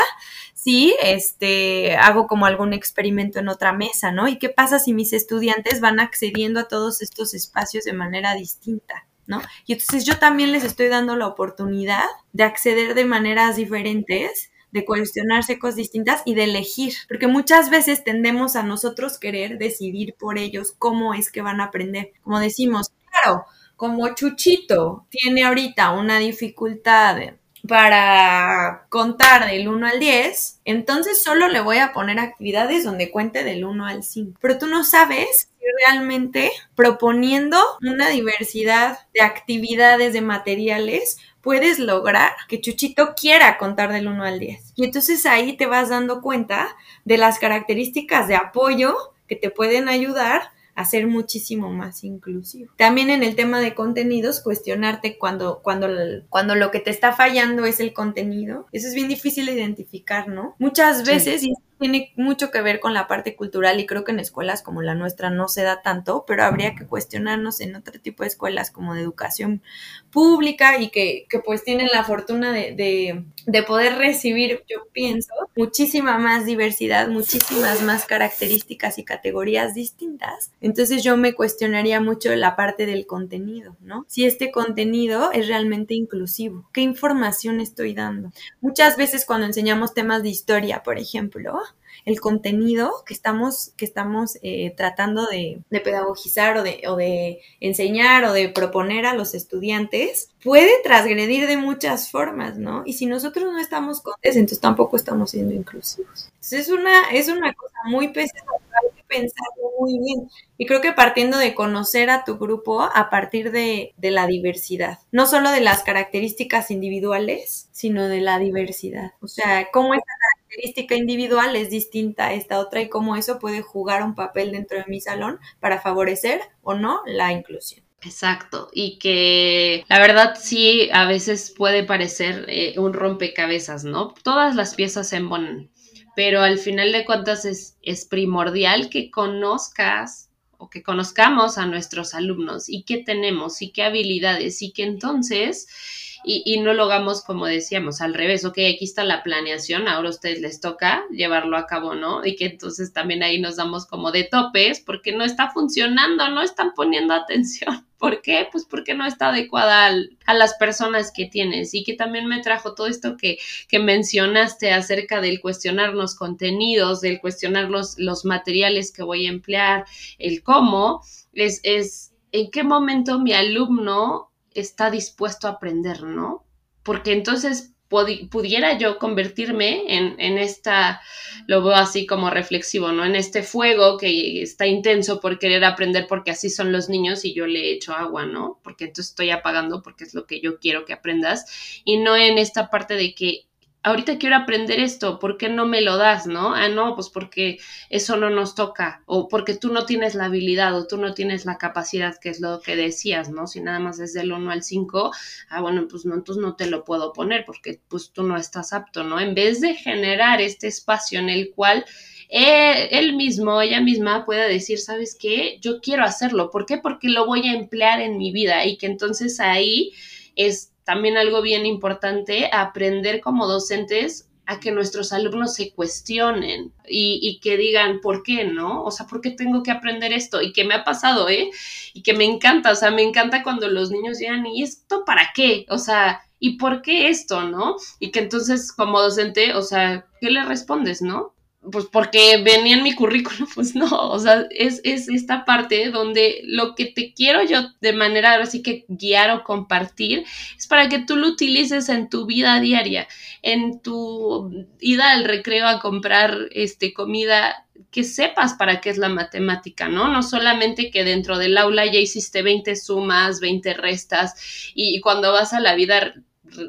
si este hago como algún experimento en otra mesa, ¿no? Y qué pasa si mis estudiantes van accediendo a todos estos espacios de manera distinta. ¿No? Y entonces yo también les estoy dando la oportunidad de acceder de maneras diferentes de cuestionarse cosas distintas y de elegir, porque muchas veces tendemos a nosotros querer decidir por ellos cómo es que van a aprender. Como decimos, claro, como Chuchito tiene ahorita una dificultad para contar del 1 al 10, entonces solo le voy a poner actividades donde cuente del 1 al 5. Pero tú no sabes si realmente proponiendo una diversidad de actividades, de materiales, puedes lograr que Chuchito quiera contar del 1 al 10. Y entonces ahí te vas dando cuenta de las características de apoyo que te pueden ayudar a ser muchísimo más inclusivo. También en el tema de contenidos, cuestionarte cuando, cuando, cuando lo que te está fallando es el contenido. Eso es bien difícil de identificar, ¿no? Muchas veces, tiene mucho que ver con la parte cultural y creo que en escuelas como la nuestra no se da tanto, pero habría que cuestionarnos en otro tipo de escuelas como de educación pública y que, que pues tienen la fortuna de, de, de, poder recibir, yo pienso, muchísima más diversidad, muchísimas más características y categorías distintas. Entonces yo me cuestionaría mucho la parte del contenido, ¿no? Si este contenido es realmente inclusivo, ¿qué información estoy dando? Muchas veces cuando enseñamos temas de historia, por ejemplo, el contenido que estamos, que estamos eh, tratando de, pedagogizar o de, enseñar o de proponer a los estudiantes puede transgredir de muchas formas, ¿no? Y si nosotros no estamos conscientes, entonces tampoco estamos siendo inclusivos. Entonces es una, es una cosa muy pesada, hay que pensarlo muy bien. Y creo que partiendo de conocer a tu grupo a partir de, la diversidad, no solo de las características individuales, sino de la diversidad. O sea, cómo característica individual es distinta a esta otra y cómo eso puede jugar un papel dentro de mi salón para favorecer o no la inclusión. Exacto, y que la verdad sí a veces puede parecer eh, un rompecabezas, ¿no? Todas las piezas se embonan, pero al final de cuentas es, es primordial que conozcas o que conozcamos a nuestros alumnos y qué tenemos y qué habilidades y que entonces y, no lo hagamos como decíamos, al revés, ok, aquí está la planeación, ahora a ustedes les toca llevarlo a cabo, ¿no? Y que entonces también ahí nos damos como de topes porque no está funcionando, no están poniendo atención. [laughs] ¿Por qué? Pues porque no está adecuada a las personas que tienes y que también me trajo todo esto que, que mencionaste acerca del cuestionarnos contenidos, del cuestionar los, los materiales que voy a emplear, el cómo, es, es en qué momento mi alumno está dispuesto a aprender, ¿no? Porque entonces pudiera yo convertirme en, en, esta, lo veo así como reflexivo, ¿no? En este fuego que está intenso por querer aprender porque así son los niños y yo le echo agua, ¿no? Porque entonces estoy apagando porque es lo que yo quiero que aprendas y no en esta parte de que ahorita quiero aprender esto, ¿por qué no me lo das, no? Ah, no, pues porque eso no nos toca, o porque tú no tienes la habilidad, o tú no tienes la capacidad, que es lo que decías, ¿no? Si nada más es del 1 al 5, ah, bueno, pues no, entonces no te lo puedo poner, porque pues tú no estás apto, ¿no? En vez de generar este espacio en el cual eh, él mismo, ella misma pueda decir, ¿sabes qué? Yo quiero hacerlo, ¿por qué? Porque lo voy a emplear en mi vida y que entonces ahí es también algo bien importante, aprender como docentes a que nuestros alumnos se cuestionen y, que digan, ¿por qué no? O sea, ¿por qué tengo que aprender esto? Y que me ha pasado, ¿eh? Y que me encanta, o sea, me encanta cuando los niños digan, ¿y esto para qué? O sea, ¿y por qué esto, no? Y que entonces como docente, o sea, ¿qué le respondes, no? Pues porque venía en mi currículum, [laughs] pues no, o sea, es, es, esta parte donde lo que te quiero yo de manera así que guiar o compartir es para que tú lo utilices en tu vida diaria, en tu ida al recreo a comprar este comida que sepas para qué es la matemática, ¿no? No solamente que dentro del aula ya hiciste 20 sumas, 20 restas y cuando vas a la vida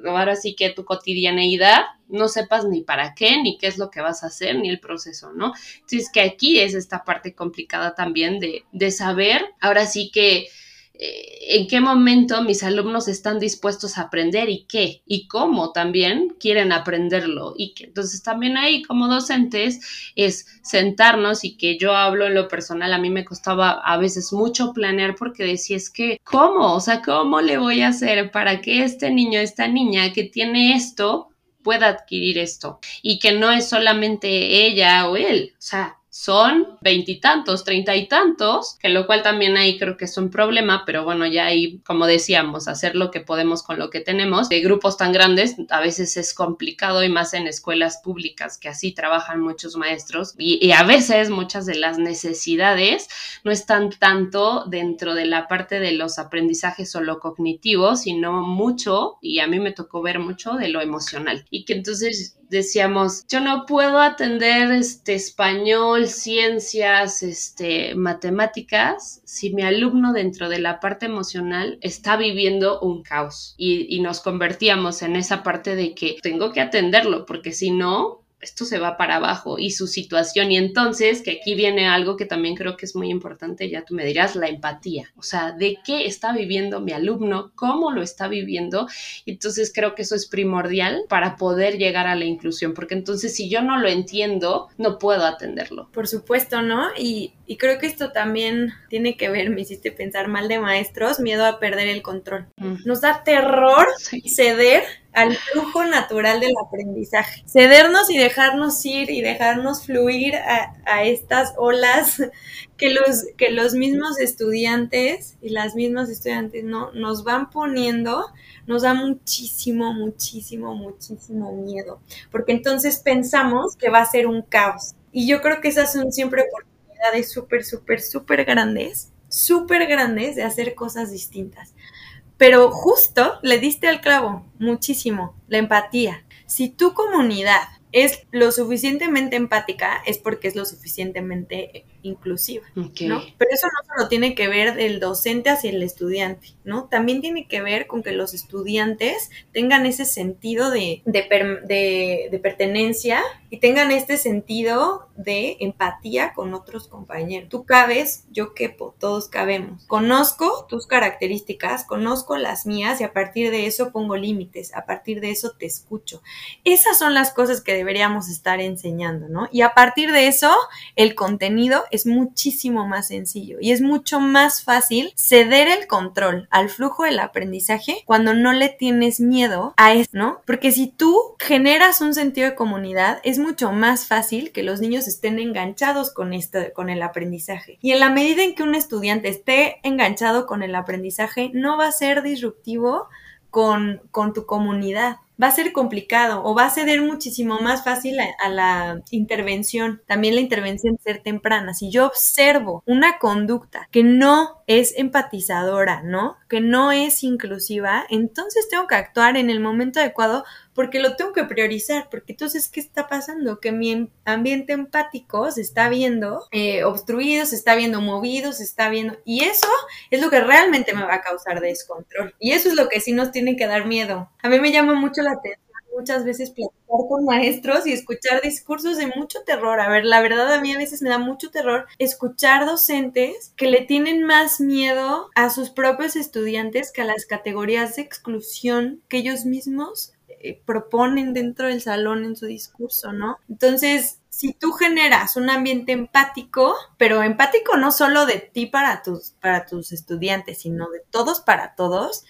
ahora sí que tu cotidianeidad no sepas ni para qué, ni qué es lo que vas a hacer, ni el proceso, ¿no? Entonces que aquí es esta parte complicada también de, de saber, ahora sí que en qué momento mis alumnos están dispuestos a aprender y qué y cómo también quieren aprenderlo. Y que entonces también ahí como docentes es sentarnos y que yo hablo en lo personal a mí me costaba a veces mucho planear porque decía es que cómo o sea cómo le voy a hacer para que este niño esta niña que tiene esto pueda adquirir esto y que no es solamente ella o él o sea son veintitantos, treinta y tantos, que lo cual también ahí creo que es un problema, pero bueno, ya ahí, como decíamos, hacer lo que podemos con lo que tenemos. De grupos tan grandes a veces es complicado y más en escuelas públicas, que así trabajan muchos maestros y, a veces muchas de las necesidades no están tanto dentro de la parte de los aprendizajes solo cognitivos, sino mucho, y a mí me tocó ver mucho de lo emocional. Y que entonces decíamos, yo no puedo atender este español, ciencias, este matemáticas si mi alumno dentro de la parte emocional está viviendo un caos y, y nos convertíamos en esa parte de que tengo que atenderlo porque si no esto se va para abajo y su situación. Y entonces, que aquí viene algo que también creo que es muy importante, ya tú me dirás, la empatía. O sea, de qué está viviendo mi alumno, cómo lo está viviendo. Entonces, creo que eso es primordial para poder llegar a la inclusión, porque entonces si yo no lo entiendo, no puedo atenderlo. Por supuesto, ¿no? Y, y creo que esto también tiene que ver, me hiciste pensar mal de maestros, miedo a perder el control. Nos da terror ceder al flujo natural del aprendizaje. Cedernos y dejarnos ir y dejarnos fluir a, estas olas que los, que los mismos estudiantes y las mismas estudiantes ¿no? nos van poniendo, nos da muchísimo, muchísimo, muchísimo miedo. Porque entonces pensamos que va a ser un caos. Y yo creo que esas son siempre oportunidades súper, súper, súper grandes, súper grandes de hacer cosas distintas. Pero justo le diste al clavo muchísimo, la empatía. Si tu comunidad es lo suficientemente empática, es porque es lo suficientemente inclusiva, ¿no? Pero eso no solo tiene que ver del docente hacia el estudiante, ¿no? También tiene que ver con que los estudiantes tengan ese sentido de, de, pertenencia y tengan este sentido de empatía con otros compañeros. Tú cabes, yo quepo, todos cabemos. Conozco tus características, conozco las mías y a partir de eso pongo límites, a partir de eso te escucho. Esas son las cosas que deberíamos estar enseñando, ¿no? Y a partir de eso, el contenido es muchísimo más sencillo y es mucho más fácil ceder el control al flujo del aprendizaje cuando no le tienes miedo a eso, ¿no? Porque si tú generas un sentido de comunidad, es mucho más fácil que los niños estén enganchados con esto, con el aprendizaje. Y en la medida en que un estudiante esté enganchado con el aprendizaje, no va a ser disruptivo con, con tu comunidad va a ser complicado o va a ceder muchísimo más fácil a, la intervención. También la intervención ser temprana. Si yo observo una conducta que no es empatizadora, ¿no? Que no es inclusiva, entonces tengo que actuar en el momento adecuado porque lo tengo que priorizar, porque entonces, ¿qué está pasando? Que mi ambiente empático se está viendo eh, obstruido, se está viendo movido, se está viendo, y eso es lo que realmente me va a causar descontrol. Y eso es lo que sí nos tiene que dar miedo. A mí me llama mucho la atención muchas veces platicar con maestros y escuchar discursos de mucho terror. A ver, la verdad a mí a veces me da mucho terror escuchar docentes que le tienen más miedo a sus propios estudiantes que a las categorías de exclusión que ellos mismos eh, proponen dentro del salón en su discurso, ¿no? Entonces, si tú generas un ambiente empático, pero empático no solo de ti para tus, para tus estudiantes, sino de todos para todos,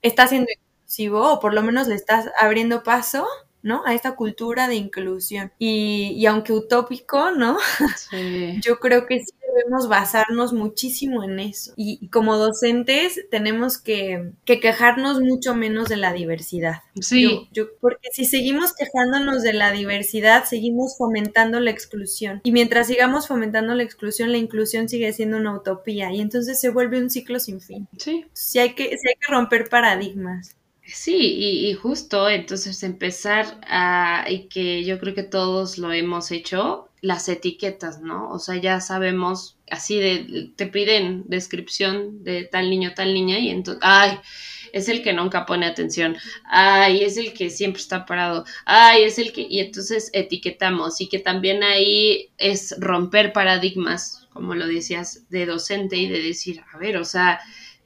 está siendo inclusivo o por lo menos le estás abriendo paso ¿no? A esta cultura de inclusión. Y, y aunque utópico, ¿no? [laughs] Yo creo que sí debemos basarnos muchísimo en eso. Y, como docentes tenemos que, quejarnos mucho menos de la diversidad. Sí. Yo, porque si seguimos quejándonos de la diversidad, seguimos fomentando la exclusión. Y mientras sigamos fomentando la exclusión, la inclusión sigue siendo una utopía. Y entonces se vuelve un ciclo sin fin. Sí. Sí hay que, sí hay que romper paradigmas. Sí, y, justo entonces empezar a, y que yo creo que todos lo hemos hecho, las etiquetas, ¿no? O sea, ya sabemos, así de, te piden descripción de tal niño, tal niña, y entonces, ay, es el que nunca pone atención, ay, es el que siempre está parado, ay, es el que, y entonces etiquetamos, y que también ahí es romper paradigmas, como lo decías, de docente y de decir, a ver, o sea,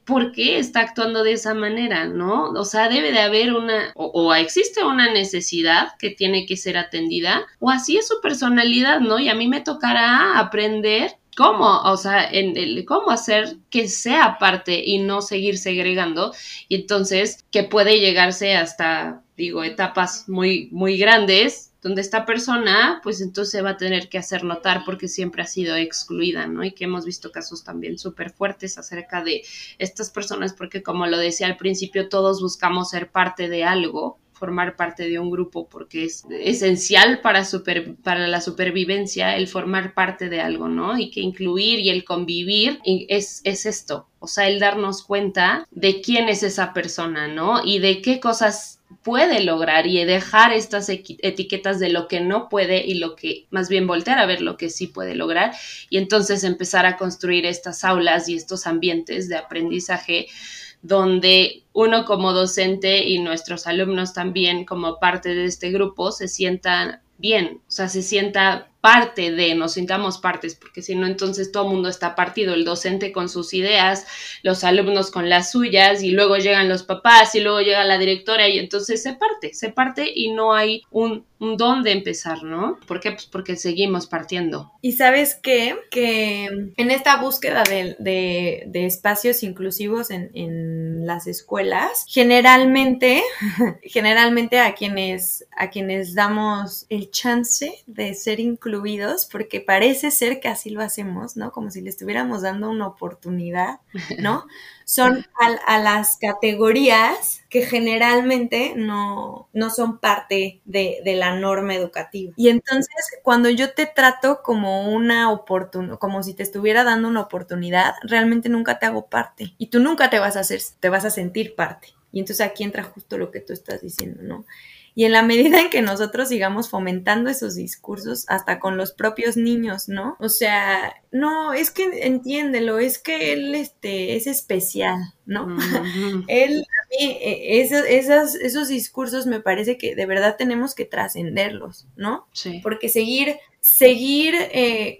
por qué está actuando de esa manera, ¿no? O sea, debe de haber una, o, existe una necesidad que tiene que ser atendida, o así es su personalidad, ¿no? Y a mí me tocará aprender cómo, o sea, en el, cómo hacer que sea parte y no seguir segregando, y entonces que puede llegarse hasta, digo, etapas muy, muy grandes donde esta persona, pues entonces va a tener que hacer notar porque siempre ha sido excluida, ¿no? Y que hemos visto casos también súper fuertes acerca de estas personas, porque como lo decía al principio, todos buscamos ser parte de algo, formar parte de un grupo porque es esencial para, super, para la supervivencia el formar parte de algo, ¿no? Y que incluir y el convivir es, es esto, o sea, el darnos cuenta de quién es esa persona, ¿no? Y de qué cosas puede lograr y dejar estas etiquetas de lo que no puede y lo que más bien voltear a ver lo que sí puede lograr y entonces empezar a construir estas aulas y estos ambientes de aprendizaje donde uno como docente y nuestros alumnos también como parte de este grupo se sientan bien, o sea, se sienta parte de, nos sintamos partes, porque si no, entonces todo el mundo está partido, el docente con sus ideas, los alumnos con las suyas, y luego llegan los papás, y luego llega la directora, y entonces se parte, se parte y no hay un, un dónde empezar, ¿no? ¿Por qué? Pues porque seguimos partiendo. Y sabes qué? Que en esta búsqueda de, de, espacios inclusivos en, en, las escuelas, generalmente, [laughs] generalmente a quienes, a quienes damos el chance de ser inclusivos, porque parece ser que así lo hacemos, ¿no? Como si le estuviéramos dando una oportunidad, ¿no? [laughs] Son a, las categorías que generalmente no, no son parte de, de, la norma educativa. Y entonces, cuando yo te trato como una oportunidad, como si te estuviera dando una oportunidad, realmente nunca te hago parte. Y tú nunca te vas a hacer, te vas a sentir parte. Y entonces aquí entra justo lo que tú estás diciendo, ¿no? Y en la medida en que nosotros sigamos fomentando esos discursos, hasta con los propios niños, ¿no? O sea, no, es que entiéndelo, es que él este, es especial, ¿no? [laughs] él, a mí, e, esos, esos discursos me parece que de verdad tenemos que trascenderlos, ¿no? Sí. Porque seguir seguir eh,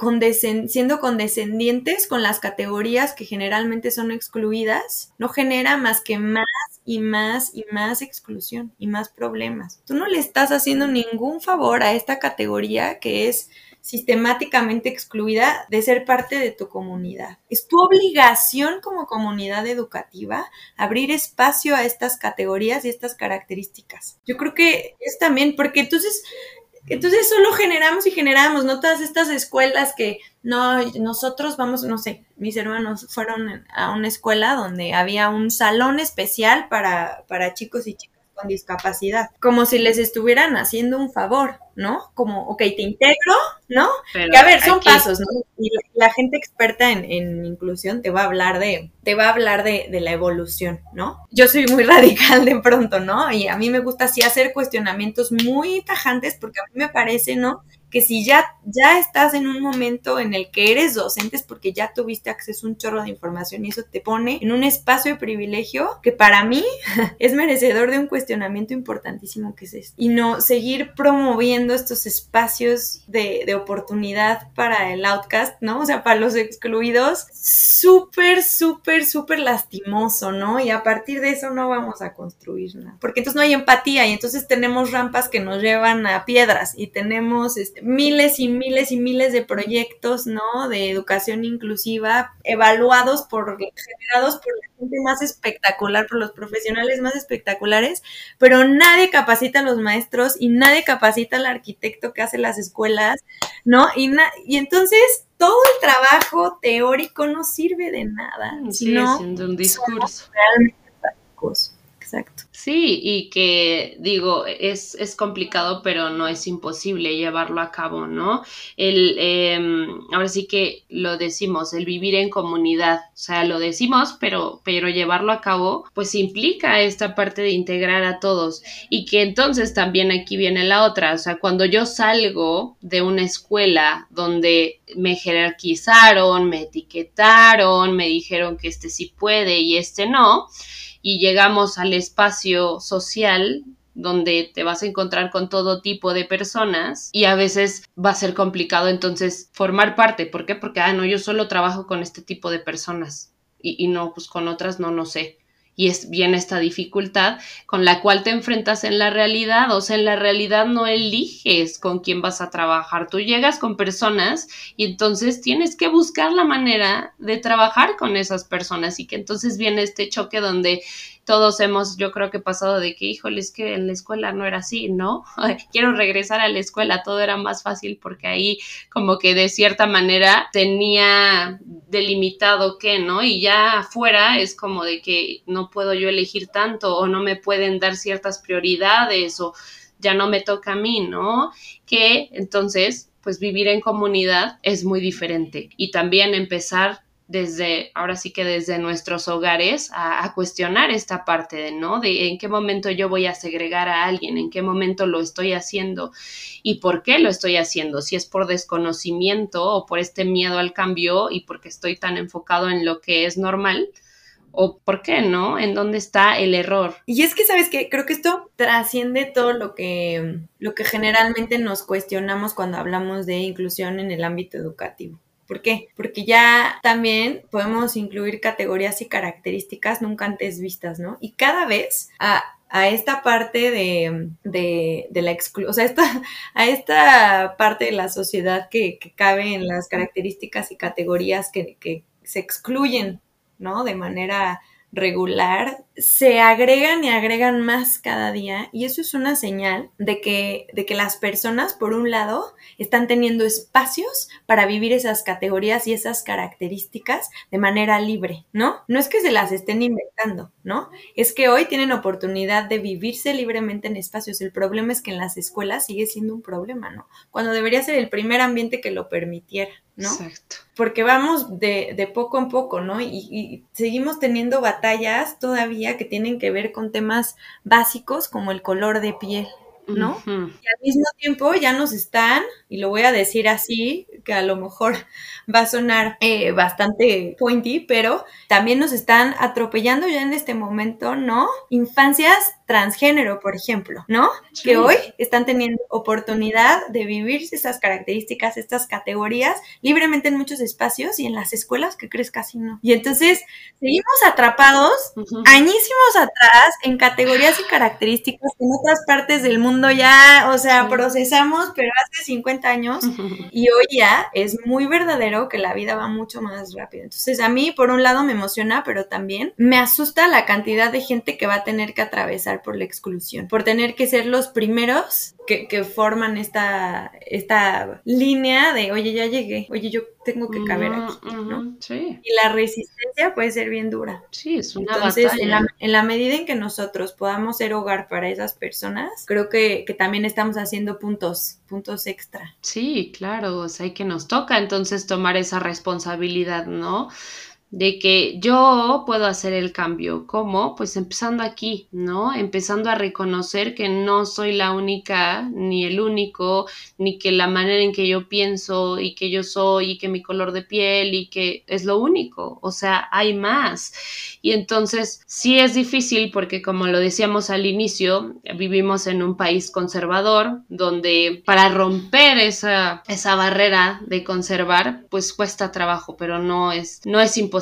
siendo condescendientes con las categorías que generalmente son excluidas no genera más que más y más y más exclusión y más problemas. Tú no le estás haciendo ningún favor a esta categoría que es sistemáticamente excluida de ser parte de tu comunidad. Es tu obligación como comunidad educativa abrir espacio a estas categorías y estas características. Yo creo que es también porque entonces entonces solo generamos y generamos, ¿no? Todas estas escuelas que no, nosotros vamos, no sé, mis hermanos fueron a una escuela donde había un salón especial para, para chicos y chicas con discapacidad, como si les estuvieran haciendo un favor, ¿no? Como, ok, te integro, ¿no? que a ver, son pasos, ¿no? Y la, gente experta en, en, inclusión te va a hablar de, te va a hablar de, de, la evolución, ¿no? Yo soy muy [laughs] radical de pronto, ¿no? Y a mí me gusta así hacer cuestionamientos muy tajantes porque a mí me parece, ¿no? Que si ya, ya estás en un momento en el que eres docente es porque ya tuviste acceso a un chorro de información y eso te pone en un espacio de privilegio que para mí [laughs] es merecedor de un cuestionamiento importantísimo que es esto. Y no seguir promoviendo estos espacios de, de oportunidad para el outcast, ¿no? O sea, para los excluidos, súper, súper, súper lastimoso, ¿no? Y a partir de eso no vamos a construir nada. Porque entonces no hay empatía y entonces tenemos rampas que nos llevan a piedras y tenemos... Este, miles y miles y miles de proyectos, ¿no? De educación inclusiva evaluados por, generados por la gente más espectacular, por los profesionales más espectaculares, pero nadie capacita a los maestros y nadie capacita al arquitecto que hace las escuelas, ¿no? Y, y entonces todo el trabajo teórico no sirve de nada. Siendo un discurso. Realmente prácticos. Exacto. Sí, y que digo, es, es, complicado, pero no es imposible llevarlo a cabo, ¿no? El, eh, ahora sí que lo decimos, el vivir en comunidad, o sea, lo decimos, pero, pero llevarlo a cabo, pues implica esta parte de integrar a todos y que entonces también aquí viene la otra, o sea, cuando yo salgo de una escuela donde me jerarquizaron, me etiquetaron, me dijeron que este sí puede y este no, y llegamos al espacio social donde te vas a encontrar con todo tipo de personas y a veces va a ser complicado entonces formar parte. ¿Por qué? Porque, ah, no, yo solo trabajo con este tipo de personas y, y no, pues con otras no, no sé y es bien esta dificultad con la cual te enfrentas en la realidad, o sea, en la realidad no eliges con quién vas a trabajar, tú llegas con personas y entonces tienes que buscar la manera de trabajar con esas personas y que entonces viene este choque donde todos hemos, yo creo que pasado de que, híjole, es que en la escuela no era así, ¿no? [laughs] Quiero regresar a la escuela, todo era más fácil porque ahí como que de cierta manera tenía delimitado qué, ¿no? Y ya afuera es como de que no puedo yo elegir tanto o no me pueden dar ciertas prioridades o ya no me toca a mí, ¿no? Que entonces, pues vivir en comunidad es muy diferente y también empezar desde, ahora sí que desde nuestros hogares, a, cuestionar esta parte de, ¿no? De en qué momento yo voy a segregar a alguien, en qué momento lo estoy haciendo y por qué lo estoy haciendo, si es por desconocimiento o por este miedo al cambio y porque estoy tan enfocado en lo que es normal. ¿O por qué no? ¿En dónde está el error? Y es que, ¿sabes que Creo que esto trasciende todo lo que, lo que generalmente nos cuestionamos cuando hablamos de inclusión en el ámbito educativo. ¿Por qué? Porque ya también podemos incluir categorías y características nunca antes vistas, ¿no? Y cada vez a, esta parte de, la exclusión, o sea, esta, [laughs] a esta parte de la sociedad que, cabe en las características y categorías que, que se excluyen, ¿no? De manera regular, se agregan y agregan más cada día y eso es una señal de que, de que las personas, por un lado, están teniendo espacios para vivir esas categorías y esas características de manera libre, ¿no? No es que se las estén inventando, ¿no? Es que hoy tienen oportunidad de vivirse libremente en espacios. El problema es que en las escuelas sigue siendo un problema, ¿no? Cuando debería ser el primer ambiente que lo permitiera. ¿no? Exacto. Porque vamos de, de poco en poco, ¿no? Y, y, seguimos teniendo batallas todavía que tienen que ver con temas básicos como el color de piel, ¿no? Y al mismo tiempo ya nos están, y lo voy a decir así, que a lo mejor [laughs] va a sonar eh, bastante pointy, pero también nos están atropellando ya en este momento, ¿no? Infancias transgénero, por ejemplo, ¿no? Que hoy están teniendo oportunidad de vivir esas características, estas categorías libremente en muchos espacios y en las escuelas que crees casi no. Y entonces seguimos atrapados añísimos atrás en categorías y características que en otras partes del mundo ya, o sea, procesamos, pero hace 50 años [laughs] y hoy ya es muy verdadero que la vida va mucho más rápido. Entonces a mí, por un lado, me emociona, pero también me asusta la cantidad de gente que va a tener que atravesar por la exclusión, por tener que ser los primeros que, que forman esta, esta línea de, oye, ya llegué, oye, yo tengo que caber aquí, ¿no? Sí. Y la resistencia puede ser bien dura. Sí, es una Entonces, En la, en la, medida en que nosotros podamos ser hogar para esas personas, creo que, que también estamos haciendo puntos, puntos extra. Sí, claro, o sea, que nos toca entonces tomar esa responsabilidad, ¿no? De que yo puedo hacer el cambio. ¿Cómo? Pues empezando aquí, ¿no? Empezando a reconocer que no soy la única, ni el único, ni que la manera en que yo pienso y que yo soy y que mi color de piel y que es lo único. O sea, hay más. Y entonces sí es difícil porque como lo decíamos al inicio, vivimos en un país conservador donde para romper esa, esa barrera de conservar, pues cuesta trabajo, pero no es, no es imposible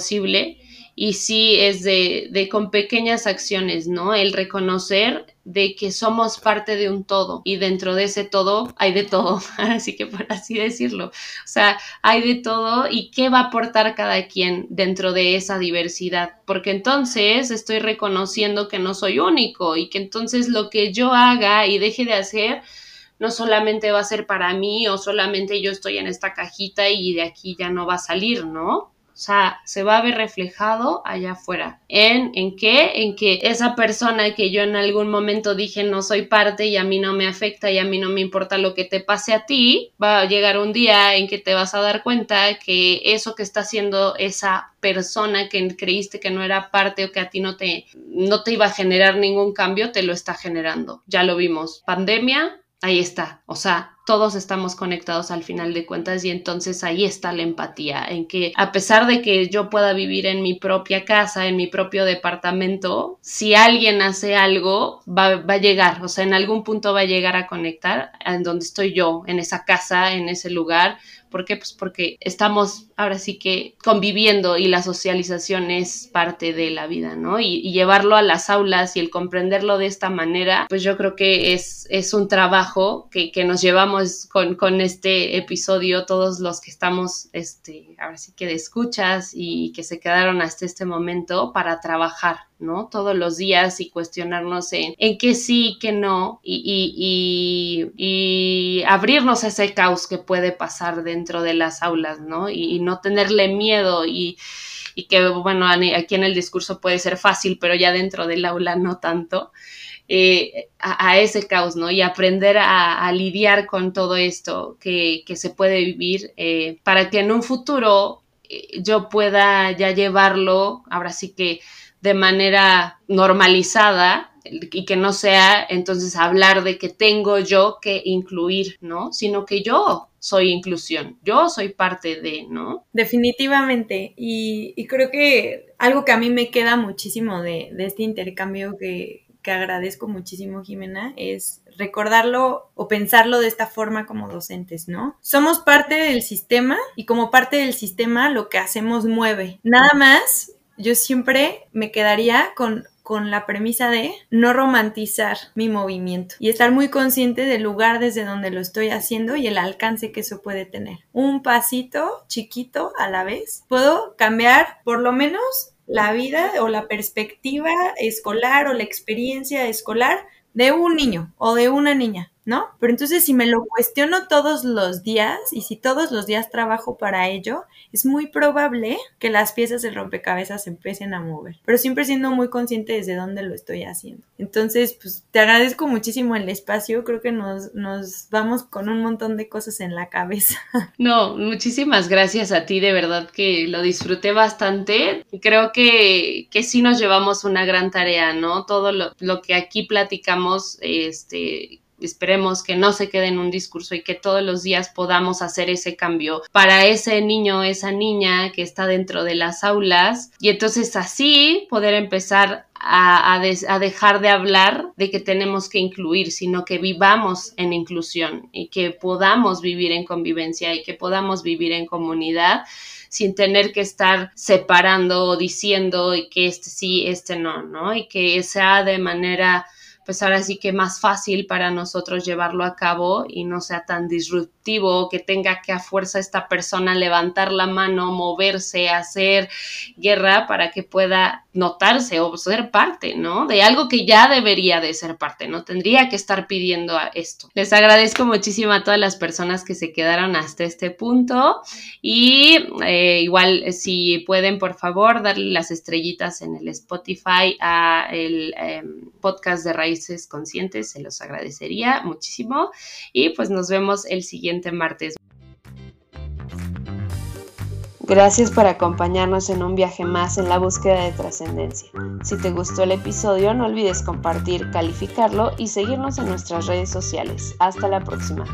y sí es de, de, con pequeñas acciones, ¿no? El reconocer de que somos parte de un todo y dentro de ese todo hay de todo, [laughs] así que por así decirlo, o sea, hay de todo y qué va a aportar cada quien dentro de esa diversidad, porque entonces estoy reconociendo que no soy único y que entonces lo que yo haga y deje de hacer no solamente va a ser para mí o solamente yo estoy en esta cajita y de aquí ya no va a salir, ¿no? O sea, se va a ver reflejado allá afuera. ¿En, ¿En qué? En que esa persona que yo en algún momento dije no soy parte y a mí no me afecta y a mí no me importa lo que te pase a ti, va a llegar un día en que te vas a dar cuenta que eso que está haciendo esa persona que creíste que no era parte o que a ti no te, no te iba a generar ningún cambio, te lo está generando. Ya lo vimos. Pandemia, ahí está. O sea, todos estamos conectados al final de cuentas y entonces ahí está la empatía, en que a pesar de que yo pueda vivir en mi propia casa, en mi propio departamento, si alguien hace algo, va, va a llegar, o sea, en algún punto va a llegar a conectar en donde estoy yo, en esa casa, en ese lugar ¿Por qué? Pues porque estamos ahora sí que conviviendo y la socialización es parte de la vida, ¿no? Y, llevarlo a las aulas y el comprenderlo de esta manera, pues yo creo que es, es un trabajo que, que nos llevamos con, con, este episodio, todos los que estamos, este, ahora sí que de escuchas y que se quedaron hasta este momento para trabajar, ¿no? Todos los días y cuestionarnos en, en qué sí, qué no, y, y, y, abrirnos ese caos que puede pasar dentro de las aulas, ¿no? Y, no tenerle miedo y, que, bueno, aquí en el discurso puede ser fácil, pero ya dentro del aula no tanto. Eh, a, ese caos, ¿no? Y aprender a, lidiar con todo esto que, que se puede vivir eh, para que en un futuro eh, yo pueda ya llevarlo, ahora sí que de manera normalizada y que no sea entonces hablar de que tengo yo que incluir, ¿no? Sino que yo soy inclusión, yo soy parte de, ¿no? Definitivamente. Y, creo que algo que a mí me queda muchísimo de, este intercambio que, que agradezco muchísimo, Jimena, es recordarlo o pensarlo de esta forma como docentes, ¿no? Somos parte del sistema y como parte del sistema lo que hacemos mueve. Nada más yo siempre me quedaría con, con la premisa de no romantizar mi movimiento y estar muy consciente del lugar desde donde lo estoy haciendo y el alcance que eso puede tener. Un pasito chiquito a la vez. Puedo cambiar por lo menos la vida o la perspectiva escolar o la experiencia escolar de un niño o de una niña. ¿No? Pero entonces si me lo cuestiono todos los días y si todos los días trabajo para ello, es muy probable que las piezas del rompecabezas empiecen a mover, pero siempre siendo muy consciente desde dónde lo estoy haciendo. Entonces, pues te agradezco muchísimo el espacio, creo que nos, nos vamos con un montón de cosas en la cabeza. [laughs] No, muchísimas gracias a ti, de verdad que lo disfruté bastante. Creo que, que sí nos llevamos una gran tarea, ¿no? Todo lo, lo que aquí platicamos, este esperemos que no se quede en un discurso y que todos los días podamos hacer ese cambio para ese niño, esa niña que está dentro de las aulas y entonces así poder empezar a, dejar de hablar de que tenemos que incluir, sino que vivamos en inclusión y que podamos vivir en convivencia y que podamos vivir en comunidad sin tener que estar separando o diciendo que este sí, este no, ¿no? Y que sea de manera pues ahora sí que más fácil para nosotros llevarlo a cabo y no sea tan disruptivo, que tenga que a fuerza esta persona levantar la mano, moverse, hacer guerra para que pueda notarse o ser parte, ¿no? De algo que ya debería de ser parte, ¿no? Tendría que estar pidiendo esto. Les agradezco muchísimo a todas las personas que se quedaron hasta este punto y eh, igual si pueden por favor darle las estrellitas en el Spotify a el em, podcast de Conscientes, se los agradecería muchísimo y pues nos vemos el siguiente martes. Gracias por acompañarnos en un viaje más en la búsqueda de trascendencia. Si te gustó el episodio, no olvides compartir, calificarlo y seguirnos en nuestras redes sociales. Hasta la próxima.